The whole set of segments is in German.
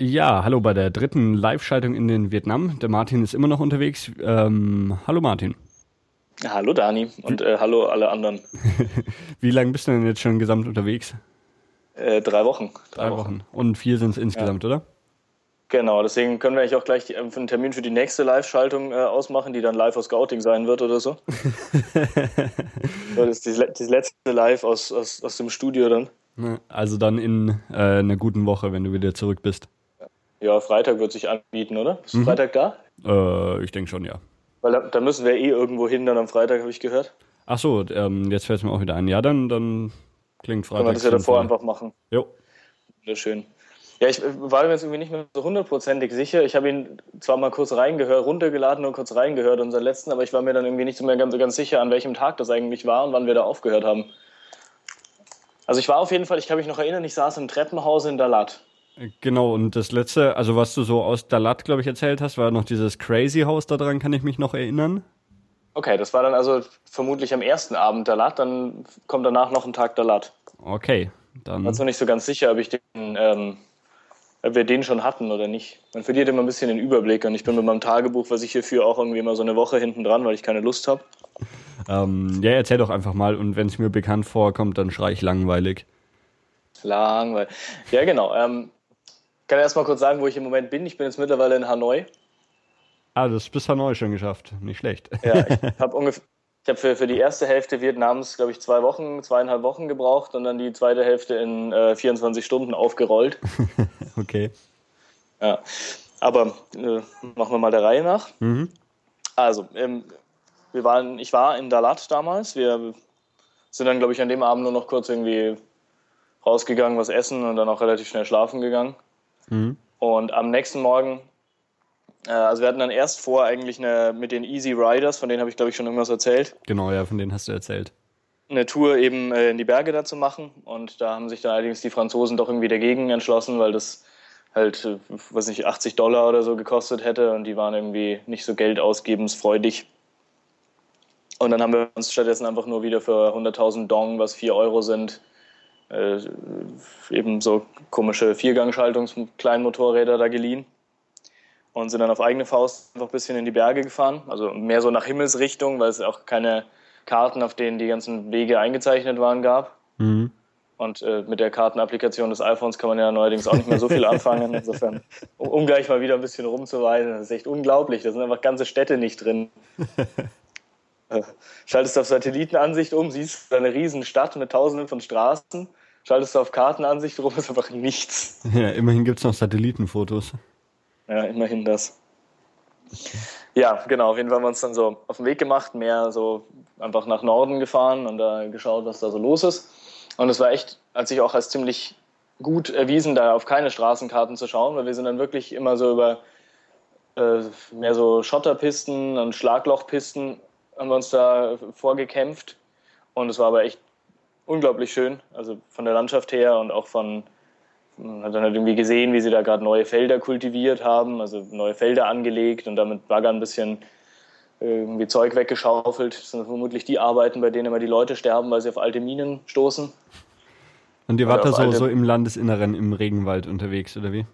Ja, hallo bei der dritten Live-Schaltung in den Vietnam. Der Martin ist immer noch unterwegs. Ähm, hallo Martin. Hallo Dani und äh, hallo alle anderen. Wie lange bist du denn jetzt schon gesamt unterwegs? Äh, drei Wochen. Drei, Wochen. Wochen. Und vier sind es insgesamt, ja. oder? Genau, deswegen können wir eigentlich auch gleich einen Termin für die nächste Live-Schaltung äh, ausmachen, die dann live aus Scouting sein wird oder so. das ist das letzte Live aus, aus, aus dem Studio dann. Also dann in äh, einer guten Woche, wenn du wieder zurück bist. Ja, Freitag wird sich anbieten, oder? Ist mhm. Freitag da? Äh, ich denke schon, ja. Weil da, da, müssen wir eh irgendwo hin dann am Freitag, habe ich gehört. Ach so, ähm, jetzt fällt es mir auch wieder ein. Ja, dann, dann klingt Freitag. Können wir das ja davor einfach machen. Jo. Sehr schön. Ja, ich war mir jetzt irgendwie nicht mehr so hundertprozentig sicher. Ich habe ihn zwar mal kurz reingehört, runtergeladen und kurz reingehört, unseren letzten, aber ich war mir dann irgendwie nicht so mehr ganz, ganz sicher, an welchem Tag das eigentlich war und wann wir da aufgehört haben. Also ich war auf jeden Fall, ich kann mich noch erinnern, ich saß im Treppenhaus in Dalat. Genau, und das letzte, also was du so aus Dalat, glaube ich, erzählt hast, war noch dieses Crazy House, daran kann ich mich noch erinnern. Okay, das war dann also vermutlich am ersten Abend Dalat, dann kommt danach noch ein Tag Dalat. Okay, dann. Also nicht so ganz sicher, ob ich den, ähm, ob wir den schon hatten oder nicht. Man verliert immer ein bisschen den Überblick und ich bin mit meinem Tagebuch, was ich hier führe, auch irgendwie immer so eine Woche hinten dran, weil ich keine Lust habe. Ähm, ja, erzähl doch einfach mal und wenn es mir bekannt vorkommt, dann schrei ich langweilig. Langweilig. Ja, genau. Ähm, kann erst mal kurz sagen, wo ich im Moment bin. Ich bin jetzt mittlerweile in Hanoi. Ah, das ist bis Hanoi schon geschafft. Nicht schlecht. Ja, ich habe ungefähr. Ich habe für, für die erste Hälfte Vietnams, glaube ich, zwei Wochen, zweieinhalb Wochen gebraucht und dann die zweite Hälfte in äh, 24 Stunden aufgerollt. okay. Ja, aber äh, machen wir mal der Reihe nach. Mhm. Also, ähm, wir waren, ich war in Dalat damals. Wir sind dann, glaube ich, an dem Abend nur noch kurz irgendwie rausgegangen, was essen und dann auch relativ schnell schlafen gegangen. Mhm. Und am nächsten Morgen, äh, also wir hatten dann erst vor, eigentlich eine, mit den Easy Riders, von denen habe ich glaube ich schon irgendwas erzählt. Genau, ja, von denen hast du erzählt. Eine Tour eben äh, in die Berge da zu machen. Und da haben sich dann allerdings die Franzosen doch irgendwie dagegen entschlossen, weil das halt, äh, was nicht, 80 Dollar oder so gekostet hätte und die waren irgendwie nicht so geldausgebensfreudig. Und dann haben wir uns stattdessen einfach nur wieder für 100.000 Dong, was 4 Euro sind, äh, eben so komische Viergangschaltungs-Kleinmotorräder da geliehen und sind dann auf eigene Faust einfach ein bisschen in die Berge gefahren. Also mehr so nach Himmelsrichtung, weil es auch keine Karten, auf denen die ganzen Wege eingezeichnet waren, gab. Mhm. Und äh, mit der Kartenapplikation des iPhones kann man ja neuerdings auch nicht mehr so viel anfangen. Insofern, um, um gleich mal wieder ein bisschen rumzuweisen, das ist echt unglaublich. Da sind einfach ganze Städte nicht drin. Äh, schaltest auf Satellitenansicht um, siehst eine riesen Stadt mit tausenden von Straßen. Schaltest du auf Kartenansicht rum, ist einfach nichts. Ja, immerhin gibt es noch Satellitenfotos. Ja, immerhin das. Ja, genau. Auf jeden Fall haben wir uns dann so auf den Weg gemacht, mehr so einfach nach Norden gefahren und da geschaut, was da so los ist. Und es war echt, als ich auch als ziemlich gut erwiesen, da auf keine Straßenkarten zu schauen, weil wir sind dann wirklich immer so über äh, mehr so Schotterpisten und Schlaglochpisten haben wir uns da vorgekämpft. Und es war aber echt unglaublich schön. Also von der Landschaft her und auch von, man hat dann halt irgendwie gesehen, wie sie da gerade neue Felder kultiviert haben, also neue Felder angelegt und damit Bagger ein bisschen irgendwie Zeug weggeschaufelt. Das sind vermutlich die Arbeiten, bei denen immer die Leute sterben, weil sie auf alte Minen stoßen. Und ihr wart da so, so im Landesinneren, im Regenwald unterwegs, oder wie?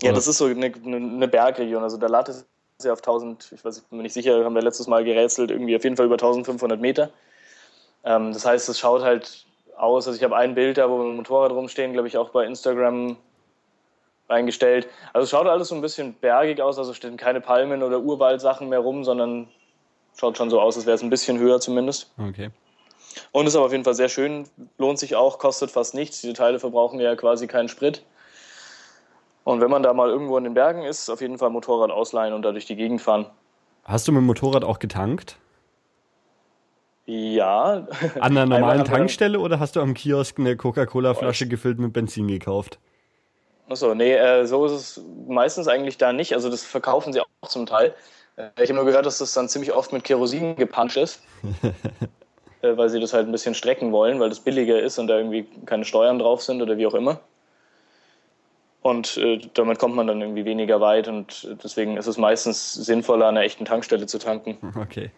Ja, das ist so eine, eine Bergregion. Also der Lat ist ja auf 1000, ich weiß, ich bin mir nicht sicher, haben wir letztes Mal gerätselt, irgendwie auf jeden Fall über 1500 Meter. Ähm, das heißt, es schaut halt aus, also ich habe ein Bild da, wo wir Motorrad rumstehen, glaube ich, auch bei Instagram eingestellt. Also es schaut alles so ein bisschen bergig aus, also stehen keine Palmen oder Urwaldsachen mehr rum, sondern schaut schon so aus, als wäre es ein bisschen höher zumindest. Okay. Und ist aber auf jeden Fall sehr schön, lohnt sich auch, kostet fast nichts. Die Teile verbrauchen ja quasi keinen Sprit. Und wenn man da mal irgendwo in den Bergen ist, auf jeden Fall Motorrad ausleihen und da durch die Gegend fahren. Hast du mit dem Motorrad auch getankt? Ja. An einer normalen Tankstelle oder hast du am Kiosk eine Coca-Cola-Flasche gefüllt mit Benzin gekauft? Achso, nee, äh, so ist es meistens eigentlich da nicht. Also das verkaufen sie auch zum Teil. Äh, ich habe nur gehört, dass das dann ziemlich oft mit Kerosin gepanscht ist. äh, weil sie das halt ein bisschen strecken wollen, weil das billiger ist und da irgendwie keine Steuern drauf sind oder wie auch immer. Und äh, damit kommt man dann irgendwie weniger weit und deswegen ist es meistens sinnvoller, an einer echten Tankstelle zu tanken. Okay.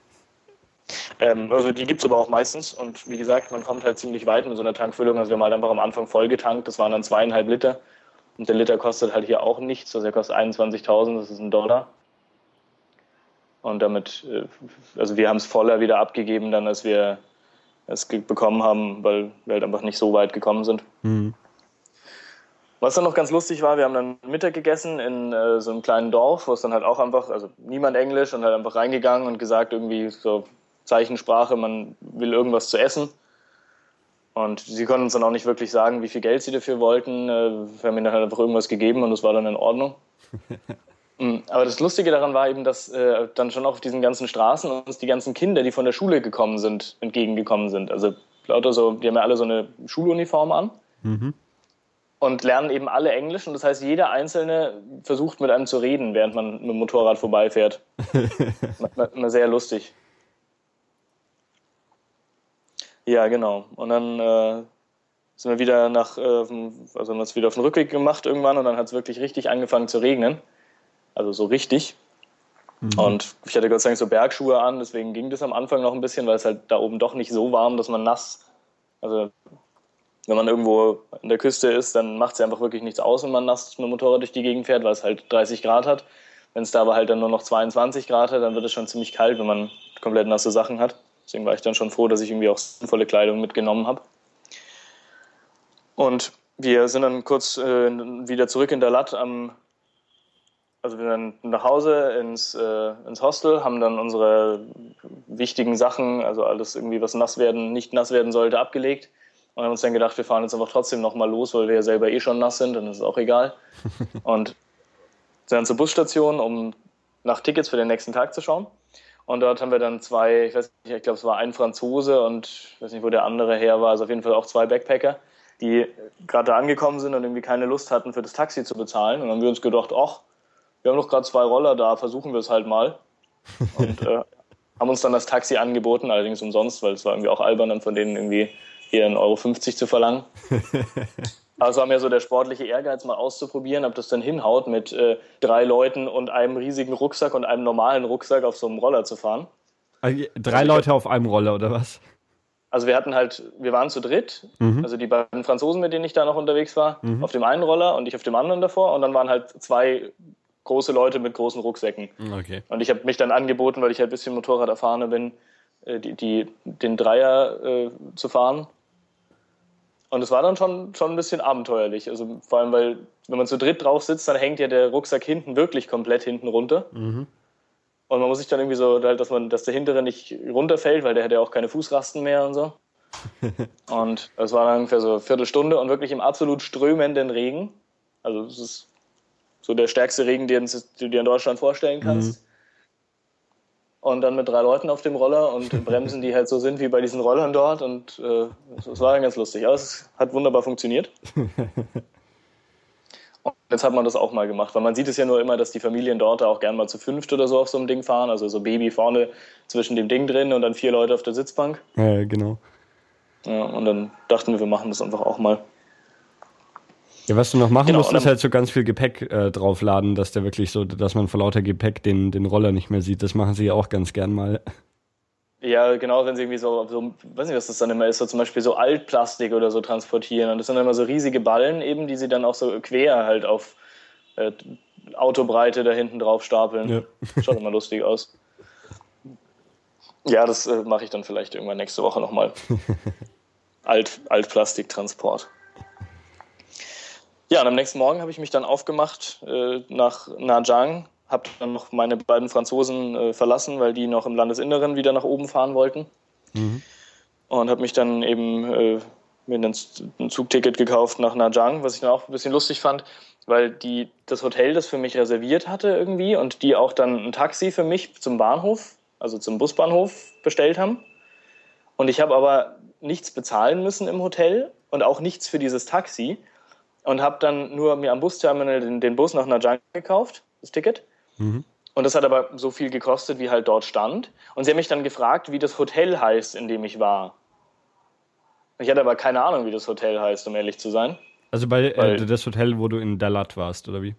Ähm, also die gibt es aber auch meistens und wie gesagt, man kommt halt ziemlich weit mit so einer Tankfüllung. Also wir haben halt einfach am Anfang voll getankt, das waren dann zweieinhalb Liter. Und der Liter kostet halt hier auch nichts, also er kostet 21.000, das ist ein Dollar. Und damit, äh, also wir haben es voller wieder abgegeben, dann als wir es bekommen haben, weil wir halt einfach nicht so weit gekommen sind. Mhm. Was dann noch ganz lustig war, wir haben dann Mittag gegessen in äh, so einem kleinen Dorf, wo es dann halt auch einfach, also niemand Englisch und halt einfach reingegangen und gesagt, irgendwie so Zeichensprache, man will irgendwas zu essen. Und sie konnten uns dann auch nicht wirklich sagen, wie viel Geld sie dafür wollten. Äh, wir haben ihnen dann halt einfach irgendwas gegeben und das war dann in Ordnung. Mm, aber das Lustige daran war eben, dass äh, dann schon auch auf diesen ganzen Straßen uns die ganzen Kinder, die von der Schule gekommen sind, entgegengekommen sind. Also lauter so, die haben ja alle so eine Schuluniform an. Mhm und lernen eben alle Englisch. Und das heißt, jeder Einzelne versucht mit einem zu reden, während man mit dem Motorrad vorbeifährt. Immer sehr lustig. Ja, genau. Und dann äh, sind wir wieder nach, äh, also haben wir es wieder auf den Rückweg gemacht irgendwann und dann hat es wirklich richtig angefangen zu regnen. Also so richtig. Mhm. Und ich hatte Gott sei Dank so Bergschuhe an, deswegen ging das am Anfang noch ein bisschen, weil es halt da oben doch nicht so warm, dass man nass, also wenn man irgendwo an der Küste ist, dann macht es einfach wirklich nichts aus, wenn man nass mit dem Motorrad durch die Gegend fährt, weil es halt 30 Grad hat. Wenn es da aber halt dann nur noch 22 Grad hat, dann wird es schon ziemlich kalt, wenn man komplett nasse Sachen hat. Deswegen war ich dann schon froh, dass ich irgendwie auch sinnvolle Kleidung mitgenommen habe. Und wir sind dann kurz äh, wieder zurück in der Latt am, also wir sind dann nach Hause ins, äh, ins Hostel, haben dann unsere wichtigen Sachen, also alles irgendwie, was nass werden, nicht nass werden sollte, abgelegt und haben uns dann gedacht, wir fahren jetzt einfach trotzdem nochmal los, weil wir ja selber eh schon nass sind, dann ist es auch egal. und sind dann zur Busstation, um nach Tickets für den nächsten Tag zu schauen. Und dort haben wir dann zwei, ich weiß nicht, ich glaube, es war ein Franzose und ich weiß nicht, wo der andere her war, also auf jeden Fall auch zwei Backpacker, die gerade da angekommen sind und irgendwie keine Lust hatten, für das Taxi zu bezahlen. Und dann haben wir uns gedacht, ach, wir haben doch gerade zwei Roller da, versuchen wir es halt mal. Und äh, haben uns dann das Taxi angeboten, allerdings umsonst, weil es war irgendwie auch albern, dann von denen irgendwie hier 1,50 Euro zu verlangen. Aber es war mir so der sportliche Ehrgeiz, mal auszuprobieren, ob das dann hinhaut, mit äh, drei Leuten und einem riesigen Rucksack und einem normalen Rucksack auf so einem Roller zu fahren. Also, drei also, Leute auf einem Roller, oder was? Also wir hatten halt, wir waren zu dritt, mhm. also die beiden Franzosen, mit denen ich da noch unterwegs war, mhm. auf dem einen Roller und ich auf dem anderen davor. Und dann waren halt zwei große Leute mit großen Rucksäcken. Okay. Und ich habe mich dann angeboten, weil ich halt ein bisschen Motorrad erfahrener bin, äh, die, die, den Dreier äh, zu fahren und es war dann schon, schon ein bisschen abenteuerlich. Also vor allem, weil wenn man zu dritt drauf sitzt, dann hängt ja der Rucksack hinten wirklich komplett hinten runter. Mhm. Und man muss sich dann irgendwie so, dass man, dass der hintere nicht runterfällt, weil der hat ja auch keine Fußrasten mehr und so. und es war dann ungefähr so eine Viertelstunde und wirklich im absolut strömenden Regen. Also es ist so der stärkste Regen, den du dir in Deutschland vorstellen kannst. Mhm und dann mit drei Leuten auf dem Roller und Bremsen, die halt so sind wie bei diesen Rollern dort. Und äh, es war dann ganz lustig. Aber es hat wunderbar funktioniert. Und jetzt hat man das auch mal gemacht, weil man sieht es ja nur immer, dass die Familien dort auch gern mal zu fünft oder so auf so einem Ding fahren. Also so Baby vorne zwischen dem Ding drin und dann vier Leute auf der Sitzbank. Ja, genau. Ja, und dann dachten wir, wir machen das einfach auch mal. Ja, was du noch machen genau, musst, ist halt so ganz viel Gepäck äh, draufladen, dass der wirklich so, dass man vor lauter Gepäck den, den Roller nicht mehr sieht. Das machen sie ja auch ganz gern mal. Ja, genau, wenn sie irgendwie so, so, weiß nicht, was das dann immer ist, so zum Beispiel so Altplastik oder so transportieren. Und das sind dann immer so riesige Ballen eben, die sie dann auch so quer halt auf äh, Autobreite da hinten drauf stapeln. Ja. Schaut immer lustig aus. Ja, das äh, mache ich dann vielleicht irgendwann nächste Woche nochmal. Alt, Altplastiktransport. Ja, und am nächsten Morgen habe ich mich dann aufgemacht äh, nach Nanjang, habe dann noch meine beiden Franzosen äh, verlassen, weil die noch im Landesinneren wieder nach oben fahren wollten. Mhm. Und habe mich dann eben äh, mir ein Zugticket gekauft nach Nanjang, was ich dann auch ein bisschen lustig fand, weil die das Hotel das für mich reserviert hatte irgendwie und die auch dann ein Taxi für mich zum Bahnhof, also zum Busbahnhof bestellt haben. Und ich habe aber nichts bezahlen müssen im Hotel und auch nichts für dieses Taxi und habe dann nur mir am Busterminal den, den Bus nach Najang gekauft, das Ticket. Mhm. Und das hat aber so viel gekostet, wie halt dort stand. Und sie haben mich dann gefragt, wie das Hotel heißt, in dem ich war. Ich hatte aber keine Ahnung, wie das Hotel heißt, um ehrlich zu sein. Also bei äh, das Hotel, wo du in Dalat warst, oder wie?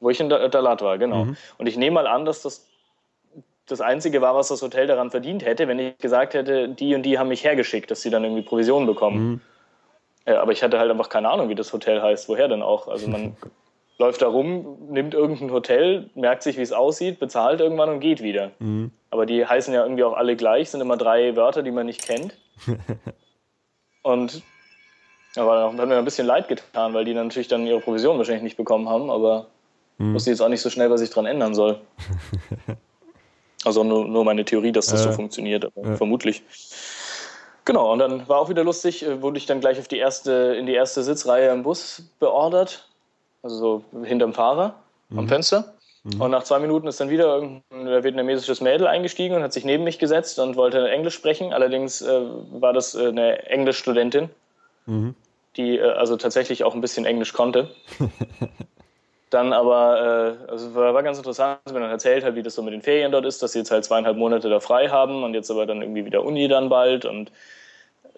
Wo ich in Dalat war, genau. Mhm. Und ich nehme mal an, dass das das Einzige war, was das Hotel daran verdient hätte, wenn ich gesagt hätte, die und die haben mich hergeschickt, dass sie dann irgendwie Provisionen bekommen. Mhm. Ja, aber ich hatte halt einfach keine Ahnung, wie das Hotel heißt. Woher denn auch? Also man läuft da rum, nimmt irgendein Hotel, merkt sich, wie es aussieht, bezahlt irgendwann und geht wieder. Mhm. Aber die heißen ja irgendwie auch alle gleich, sind immer drei Wörter, die man nicht kennt. und aber hat mir ein bisschen leid getan, weil die natürlich dann ihre Provision wahrscheinlich nicht bekommen haben, aber mhm. wusste jetzt auch nicht so schnell, was ich dran ändern soll. also nur, nur meine Theorie, dass das äh, so funktioniert, aber äh. vermutlich. Genau, und dann war auch wieder lustig, äh, wurde ich dann gleich auf die erste, in die erste Sitzreihe im Bus beordert also so hinterm Fahrer mhm. am Fenster. Mhm. Und nach zwei Minuten ist dann wieder ein vietnamesisches Mädel eingestiegen und hat sich neben mich gesetzt und wollte Englisch sprechen. Allerdings äh, war das äh, eine Englischstudentin, mhm. die äh, also tatsächlich auch ein bisschen Englisch konnte. dann aber, äh, also war, war, ganz interessant, wenn man erzählt hat, wie das so mit den Ferien dort ist, dass sie jetzt halt zweieinhalb Monate da frei haben und jetzt aber dann irgendwie wieder Uni dann bald und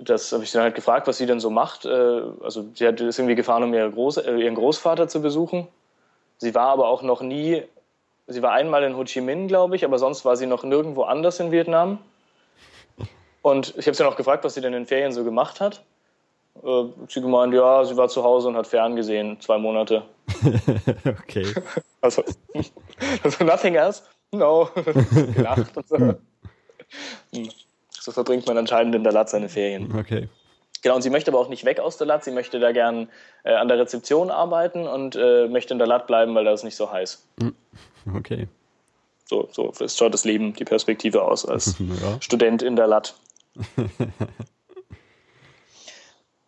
das habe ich dann halt gefragt, was sie denn so macht. Äh, also sie hat ist irgendwie gefahren, um ihre Groß, äh, ihren Großvater zu besuchen. Sie war aber auch noch nie, sie war einmal in Ho Chi Minh, glaube ich, aber sonst war sie noch nirgendwo anders in Vietnam. Und ich habe sie noch gefragt, was sie denn in den Ferien so gemacht hat. Äh, sie gemeint, ja, sie war zu Hause und hat ferngesehen, zwei Monate. okay. Also, also nothing else? No. Gelacht und so. Hm. So verbringt man anscheinend in der Lat seine Ferien. Okay. Genau, und sie möchte aber auch nicht weg aus der Lat. Sie möchte da gern äh, an der Rezeption arbeiten und äh, möchte in der Lat bleiben, weil da ist nicht so heiß. Hm. Okay. So, so schaut das Leben, die Perspektive aus als ja. Student in der Lat.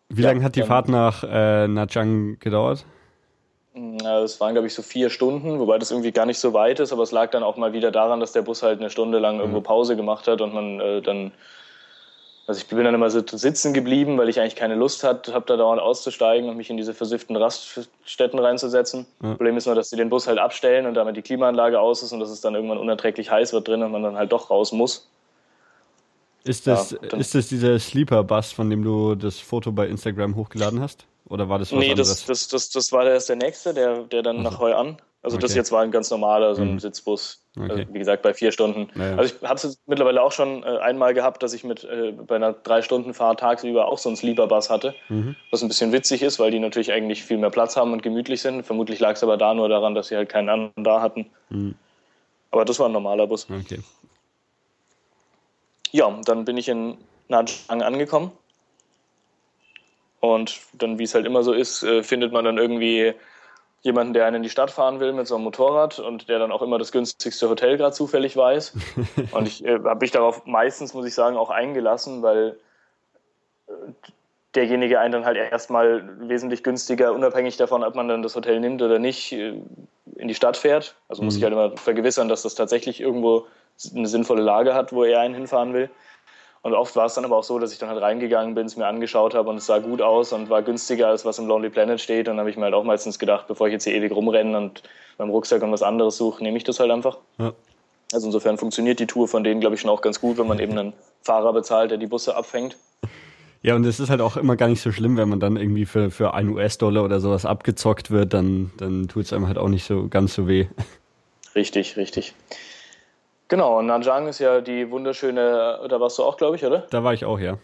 Wie ja, lange hat die Fahrt nach äh, Najang gedauert? Es waren, glaube ich, so vier Stunden, wobei das irgendwie gar nicht so weit ist, aber es lag dann auch mal wieder daran, dass der Bus halt eine Stunde lang irgendwo mhm. Pause gemacht hat und man äh, dann, also ich bin dann immer so sitzen geblieben, weil ich eigentlich keine Lust hatte, habe da dauernd auszusteigen und mich in diese versifften Raststätten reinzusetzen. Mhm. Problem ist nur, dass sie den Bus halt abstellen und damit die Klimaanlage aus ist und dass es dann irgendwann unerträglich heiß wird drin und man dann halt doch raus muss. Ist das, ja, ist das dieser Sleeper-Bus, von dem du das Foto bei Instagram hochgeladen hast? Oder war das was nee, anderes? Nee, das, das, das, das war erst der nächste, der, der dann also. nach Heu an. Also okay. das jetzt war ein ganz normaler, so ein mhm. Sitzbus. Okay. Also, wie gesagt, bei vier Stunden. Naja. Also ich habe es mittlerweile auch schon äh, einmal gehabt, dass ich mit äh, bei einer drei Stunden Fahrt tagsüber auch so einen Sleeper-Bus hatte. Mhm. Was ein bisschen witzig ist, weil die natürlich eigentlich viel mehr Platz haben und gemütlich sind. Vermutlich lag es aber da nur daran, dass sie halt keinen anderen da hatten. Mhm. Aber das war ein normaler Bus. Okay. Ja, dann bin ich in Nanjing angekommen. Und dann, wie es halt immer so ist, äh, findet man dann irgendwie jemanden, der einen in die Stadt fahren will mit so einem Motorrad und der dann auch immer das günstigste Hotel gerade zufällig weiß. und ich äh, habe mich darauf meistens, muss ich sagen, auch eingelassen, weil äh, derjenige einen dann halt erstmal wesentlich günstiger, unabhängig davon, ob man dann das Hotel nimmt oder nicht, äh, in die Stadt fährt. Also muss ich mhm. halt immer vergewissern, dass das tatsächlich irgendwo eine sinnvolle Lage hat, wo er einen hinfahren will. Und oft war es dann aber auch so, dass ich dann halt reingegangen bin, es mir angeschaut habe und es sah gut aus und war günstiger als was im Lonely Planet steht. Und dann habe ich mir halt auch meistens gedacht, bevor ich jetzt hier ewig rumrenne und beim Rucksack und was anderes suche, nehme ich das halt einfach. Ja. Also insofern funktioniert die Tour von denen, glaube ich, schon auch ganz gut, wenn man eben einen Fahrer bezahlt, der die Busse abfängt. Ja, und es ist halt auch immer gar nicht so schlimm, wenn man dann irgendwie für, für einen US-Dollar oder sowas abgezockt wird, dann, dann tut es einem halt auch nicht so ganz so weh. Richtig, richtig. Genau, und Nanjang ist ja die wunderschöne, da warst du auch, glaube ich, oder? Da war ich auch, ja.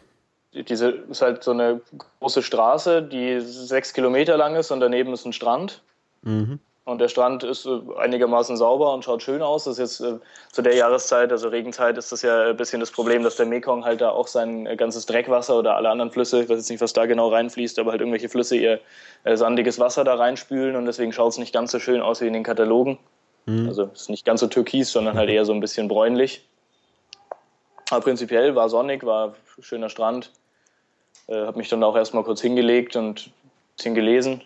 Diese ist halt so eine große Straße, die sechs Kilometer lang ist und daneben ist ein Strand. Mhm. Und der Strand ist äh, einigermaßen sauber und schaut schön aus. Das ist jetzt äh, zu der Jahreszeit, also Regenzeit, ist das ja ein bisschen das Problem, dass der Mekong halt da auch sein äh, ganzes Dreckwasser oder alle anderen Flüsse, ich weiß jetzt nicht, was da genau reinfließt, aber halt irgendwelche Flüsse ihr sandiges Wasser da reinspülen und deswegen schaut es nicht ganz so schön aus wie in den Katalogen. Mhm. Also ist nicht ganz so türkis, sondern halt eher so ein bisschen bräunlich. Aber prinzipiell war sonnig, war schöner Strand. Äh, habe mich dann auch erstmal kurz hingelegt und ein bisschen gelesen.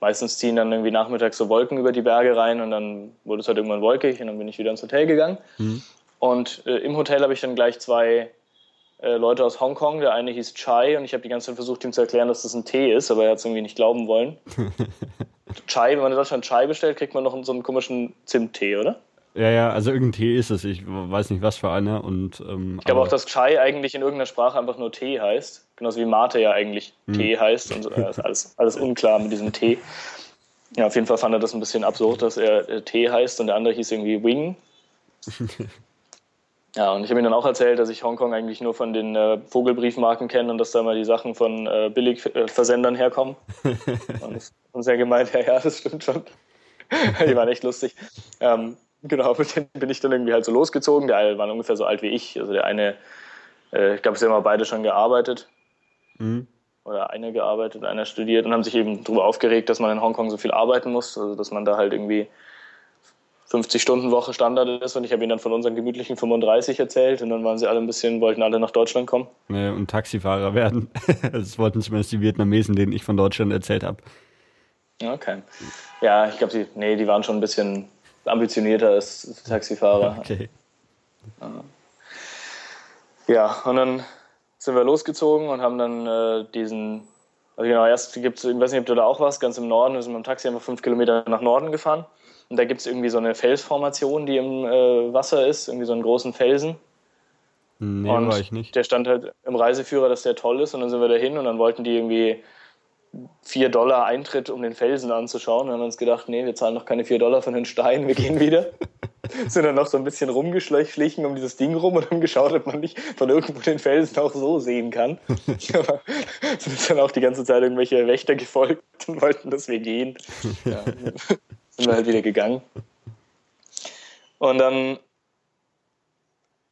Meistens ziehen dann irgendwie nachmittags so Wolken über die Berge rein und dann wurde es halt irgendwann wolkig und dann bin ich wieder ins Hotel gegangen. Mhm. Und äh, im Hotel habe ich dann gleich zwei äh, Leute aus Hongkong. Der eine hieß Chai und ich habe die ganze Zeit versucht, ihm zu erklären, dass das ein Tee ist, aber er hat es irgendwie nicht glauben wollen. Chai, wenn man in Deutschland Chai bestellt, kriegt man noch so einen komischen Zimttee, oder? Ja, ja, also irgendein Tee ist es. Ich weiß nicht, was für einer. Und, ähm, ich glaube auch, dass Chai eigentlich in irgendeiner Sprache einfach nur Tee heißt. Genauso wie Mate ja eigentlich hm. Tee heißt. Und äh, ist alles, alles unklar mit diesem Tee. Ja, auf jeden Fall fand er das ein bisschen absurd, dass er äh, Tee heißt und der andere hieß irgendwie Wing. Ja, und ich habe ihm dann auch erzählt, dass ich Hongkong eigentlich nur von den äh, Vogelbriefmarken kenne und dass da mal die Sachen von äh, Billigversendern herkommen. und, und er gemeint, ja, ja, das stimmt schon. die waren echt lustig. Ähm, genau, mit denen bin ich dann irgendwie halt so losgezogen. Der eine war ungefähr so alt wie ich. Also der eine, äh, ich glaube, sie haben beide schon gearbeitet. Mhm. Oder einer gearbeitet, einer studiert und haben sich eben darüber aufgeregt, dass man in Hongkong so viel arbeiten muss. Also dass man da halt irgendwie 50-Stunden-Woche Standard ist und ich habe ihnen dann von unseren gemütlichen 35 erzählt und dann waren sie alle ein bisschen, wollten alle nach Deutschland kommen. Ja, und Taxifahrer werden. das wollten zumindest die Vietnamesen, denen ich von Deutschland erzählt habe. Okay. Ja, ich glaube, sie, nee, die waren schon ein bisschen ambitionierter als Taxifahrer. Okay. Ja, und dann sind wir losgezogen und haben dann äh, diesen, also genau, erst gibt es, ich weiß nicht, ob du da auch warst, ganz im Norden, wir sind mit dem Taxi einfach fünf Kilometer nach Norden gefahren. Und da gibt es irgendwie so eine Felsformation, die im äh, Wasser ist, irgendwie so einen großen Felsen. Nee, und war ich nicht. Der stand halt im Reiseführer, dass der toll ist. Und dann sind wir da hin und dann wollten die irgendwie 4 Dollar Eintritt, um den Felsen anzuschauen. Und dann haben wir uns gedacht, nee, wir zahlen noch keine 4 Dollar von den Steinen, wir gehen wieder. sind dann noch so ein bisschen rumgeschlichen um dieses Ding rum und haben geschaut, ob man nicht von irgendwo den Felsen auch so sehen kann. Aber sind dann auch die ganze Zeit irgendwelche Wächter gefolgt und wollten, dass wir gehen. Ja sind wir halt wieder gegangen. Und dann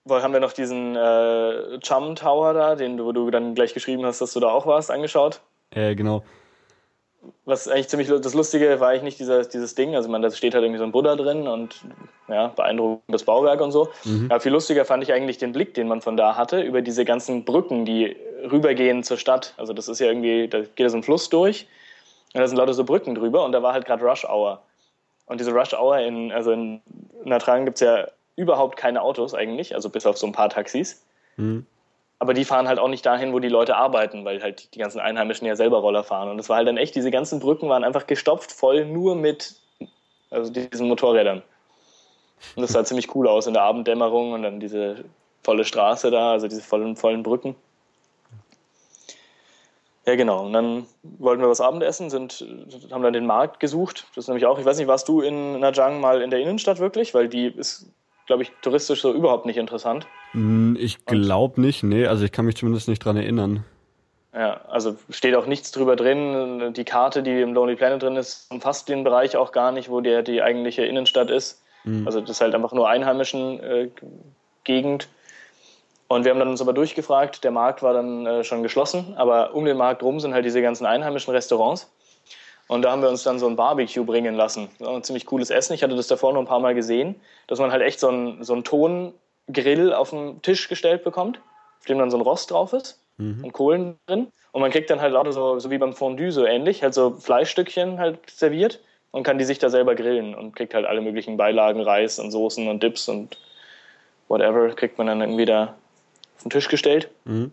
haben wir noch diesen äh, Chum Tower da, den wo du dann gleich geschrieben hast, dass du da auch warst, angeschaut. Äh, genau. Was eigentlich ziemlich das Lustige war eigentlich nicht dieser, dieses Ding, also man, da steht halt irgendwie so ein Buddha drin und ja, beeindruckendes Bauwerk und so. Mhm. Aber viel lustiger fand ich eigentlich den Blick, den man von da hatte, über diese ganzen Brücken, die rübergehen zur Stadt. Also das ist ja irgendwie, da geht so ein Fluss durch und da sind lauter so Brücken drüber und da war halt gerade Rush Hour. Und diese Rush Hour in, also in Natrang gibt es ja überhaupt keine Autos eigentlich, also bis auf so ein paar Taxis. Mhm. Aber die fahren halt auch nicht dahin, wo die Leute arbeiten, weil halt die ganzen Einheimischen ja selber Roller fahren. Und es war halt dann echt, diese ganzen Brücken waren einfach gestopft voll nur mit also diesen Motorrädern. Und das sah ziemlich cool aus in der Abenddämmerung und dann diese volle Straße da, also diese vollen, vollen Brücken. Ja, genau. Und dann wollten wir was Abendessen, sind, haben dann den Markt gesucht. Das ist nämlich auch, ich weiß nicht, warst du in Najang mal in der Innenstadt wirklich? Weil die ist, glaube ich, touristisch so überhaupt nicht interessant. Hm, ich glaube nicht, nee. Also ich kann mich zumindest nicht dran erinnern. Ja, also steht auch nichts drüber drin. Die Karte, die im Lonely Planet drin ist, umfasst den Bereich auch gar nicht, wo der die eigentliche Innenstadt ist. Mhm. Also das ist halt einfach nur einheimischen äh, Gegend. Und wir haben dann uns aber durchgefragt, der Markt war dann äh, schon geschlossen, aber um den Markt rum sind halt diese ganzen einheimischen Restaurants. Und da haben wir uns dann so ein Barbecue bringen lassen. ein ziemlich cooles Essen. Ich hatte das davor noch ein paar Mal gesehen, dass man halt echt so einen so Tongrill auf den Tisch gestellt bekommt, auf dem dann so ein Rost drauf ist mhm. und Kohlen drin. Und man kriegt dann halt lauter so, so wie beim Fondue so ähnlich, halt so Fleischstückchen halt serviert und kann die sich da selber grillen und kriegt halt alle möglichen Beilagen, Reis und Soßen und Dips und whatever, kriegt man dann irgendwie da auf den Tisch gestellt. Mhm.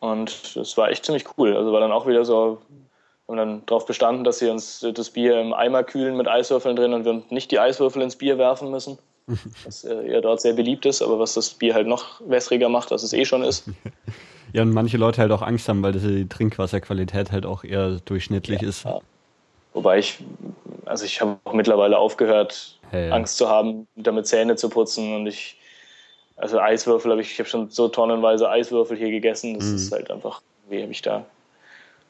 Und das war echt ziemlich cool. Also war dann auch wieder so, wir haben dann darauf bestanden, dass sie uns das Bier im Eimer kühlen mit Eiswürfeln drin und wir nicht die Eiswürfel ins Bier werfen müssen. Was ja dort sehr beliebt ist, aber was das Bier halt noch wässriger macht, als es eh schon ist. Ja, und manche Leute halt auch Angst haben, weil die Trinkwasserqualität halt auch eher durchschnittlich ja, ist. Ja. Wobei ich, also ich habe auch mittlerweile aufgehört, hey. Angst zu haben, damit Zähne zu putzen und ich also Eiswürfel habe ich, ich habe schon so tonnenweise Eiswürfel hier gegessen. Das mhm. ist halt einfach, wie habe ich da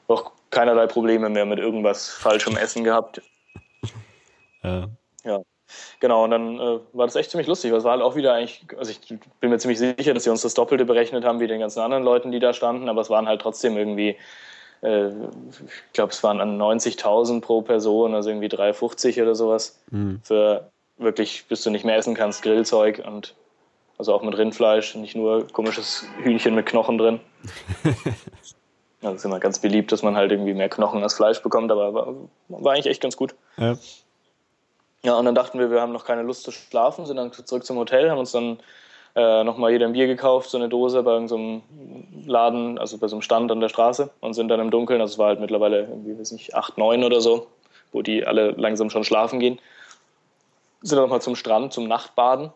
auch keinerlei Probleme mehr mit irgendwas falschem Essen gehabt. Ja. ja. Genau, und dann äh, war das echt ziemlich lustig. Es war halt auch wieder eigentlich, also ich bin mir ziemlich sicher, dass sie uns das Doppelte berechnet haben wie den ganzen anderen Leuten, die da standen, aber es waren halt trotzdem irgendwie, äh, ich glaube, es waren an 90.000 pro Person, also irgendwie 3,50 oder sowas. Mhm. Für wirklich, bis du nicht mehr essen kannst, Grillzeug und also auch mit Rindfleisch, nicht nur komisches Hühnchen mit Knochen drin. das ist immer ganz beliebt, dass man halt irgendwie mehr Knochen als Fleisch bekommt, aber war, war eigentlich echt ganz gut. Ja. Ja, und dann dachten wir, wir haben noch keine Lust zu schlafen, sind dann zurück zum Hotel, haben uns dann äh, nochmal jeder ein Bier gekauft, so eine Dose bei irgendeinem so Laden, also bei so einem Stand an der Straße und sind dann im Dunkeln, also es war halt mittlerweile irgendwie, weiß nicht, acht, neun oder so, wo die alle langsam schon schlafen gehen, sind dann nochmal zum Strand, zum Nachtbaden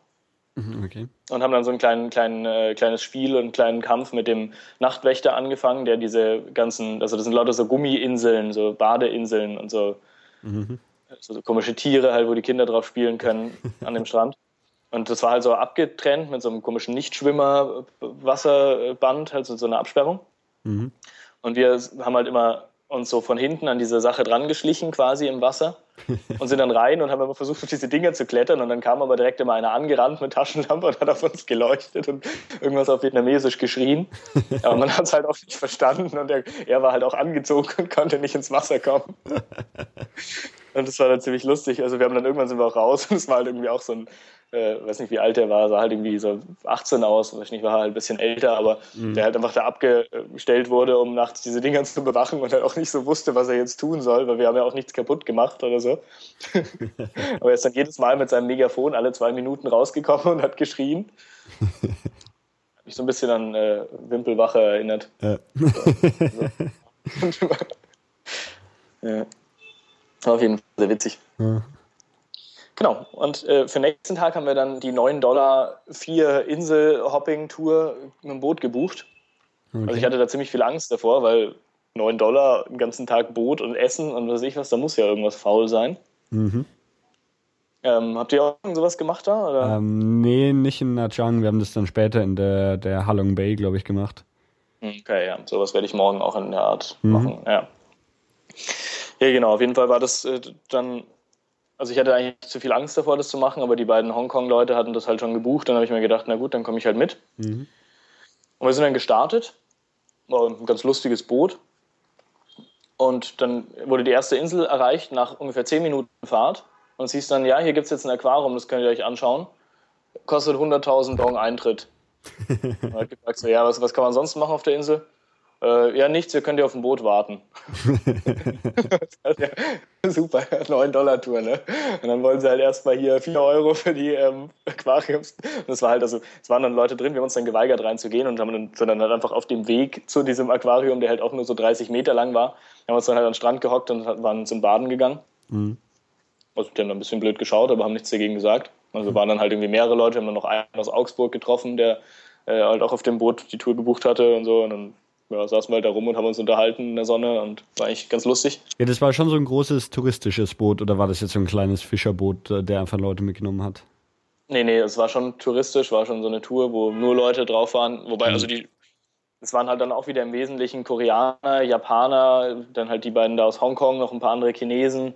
okay. Und haben dann so ein kleinen, kleinen, äh, kleines Spiel und einen kleinen Kampf mit dem Nachtwächter angefangen, der diese ganzen, also das sind lauter so Gummiinseln, so Badeinseln und so, mhm. so, so komische Tiere halt, wo die Kinder drauf spielen können an dem Strand. Und das war halt so abgetrennt mit so einem komischen Nichtschwimmer-Wasserband, halt so, so eine Absperrung. Mhm. Und wir haben halt immer uns so von hinten an diese Sache dran geschlichen, quasi im Wasser. Und sind dann rein und haben immer versucht, auf diese Dinger zu klettern. Und dann kam aber direkt immer einer angerannt mit Taschenlampe und hat auf uns geleuchtet und irgendwas auf Vietnamesisch geschrien. Aber man hat es halt auch nicht verstanden und er, er war halt auch angezogen und konnte nicht ins Wasser kommen. Und das war dann ziemlich lustig. Also wir haben dann irgendwann sind wir auch raus und es war halt irgendwie auch so ein äh, weiß nicht, wie alt er war, sah halt irgendwie so 18 aus, weiß nicht, war halt ein bisschen älter, aber mhm. der halt einfach da abgestellt wurde, um nachts diese Dinger zu bewachen und halt auch nicht so wusste, was er jetzt tun soll, weil wir haben ja auch nichts kaputt gemacht oder so. aber er ist dann jedes Mal mit seinem Megafon alle zwei Minuten rausgekommen und hat geschrien. Hat mich so ein bisschen an äh, Wimpelwache erinnert. Ja. So. ja. Auf jeden Fall sehr witzig. Ja. Genau. Und äh, für den nächsten Tag haben wir dann die 9 Dollar vier Insel-Hopping-Tour mit dem Boot gebucht. Okay. Also ich hatte da ziemlich viel Angst davor, weil 9 Dollar den ganzen Tag Boot und Essen und was weiß ich was, da muss ja irgendwas faul sein. Mhm. Ähm, habt ihr auch sowas gemacht da? Oder? Ähm, nee, nicht in Nha Trang. Wir haben das dann später in der, der Halong Bay, glaube ich, gemacht. Okay, ja. Sowas werde ich morgen auch in der Art mhm. machen. Ja. Ja, genau. Auf jeden Fall war das äh, dann also ich hatte eigentlich zu viel Angst davor, das zu machen, aber die beiden Hongkong-Leute hatten das halt schon gebucht. Dann habe ich mir gedacht, na gut, dann komme ich halt mit. Mhm. Und wir sind dann gestartet. War ein ganz lustiges Boot. Und dann wurde die erste Insel erreicht nach ungefähr 10 Minuten Fahrt. Und es hieß dann, ja, hier gibt es jetzt ein Aquarium, das könnt ihr euch anschauen. Kostet 100.000 Dong Eintritt. und ich gesagt, so, ja, was, was kann man sonst machen auf der Insel? Äh, ja, nichts, wir können dir auf dem Boot warten. ja, super, 9-Dollar-Tour, ne? Und dann wollen sie halt erstmal hier 4 Euro für die ähm, Aquariums. Und das war halt, also, es waren dann Leute drin, wir haben uns dann geweigert reinzugehen und haben dann, sind dann halt einfach auf dem Weg zu diesem Aquarium, der halt auch nur so 30 Meter lang war, haben uns dann halt an den Strand gehockt und waren zum Baden gegangen. Mhm. Also, die haben dann ein bisschen blöd geschaut, aber haben nichts dagegen gesagt. Also, waren dann halt irgendwie mehrere Leute, haben dann noch einen aus Augsburg getroffen, der äh, halt auch auf dem Boot die Tour gebucht hatte und so. Und dann ja, saßen wir halt da rum und haben uns unterhalten in der Sonne und war eigentlich ganz lustig. Ja, das war schon so ein großes touristisches Boot oder war das jetzt so ein kleines Fischerboot, äh, der einfach Leute mitgenommen hat? Nee, nee, es war schon touristisch, war schon so eine Tour, wo nur Leute drauf waren. Wobei, mhm. also die, es waren halt dann auch wieder im Wesentlichen Koreaner, Japaner, dann halt die beiden da aus Hongkong, noch ein paar andere Chinesen.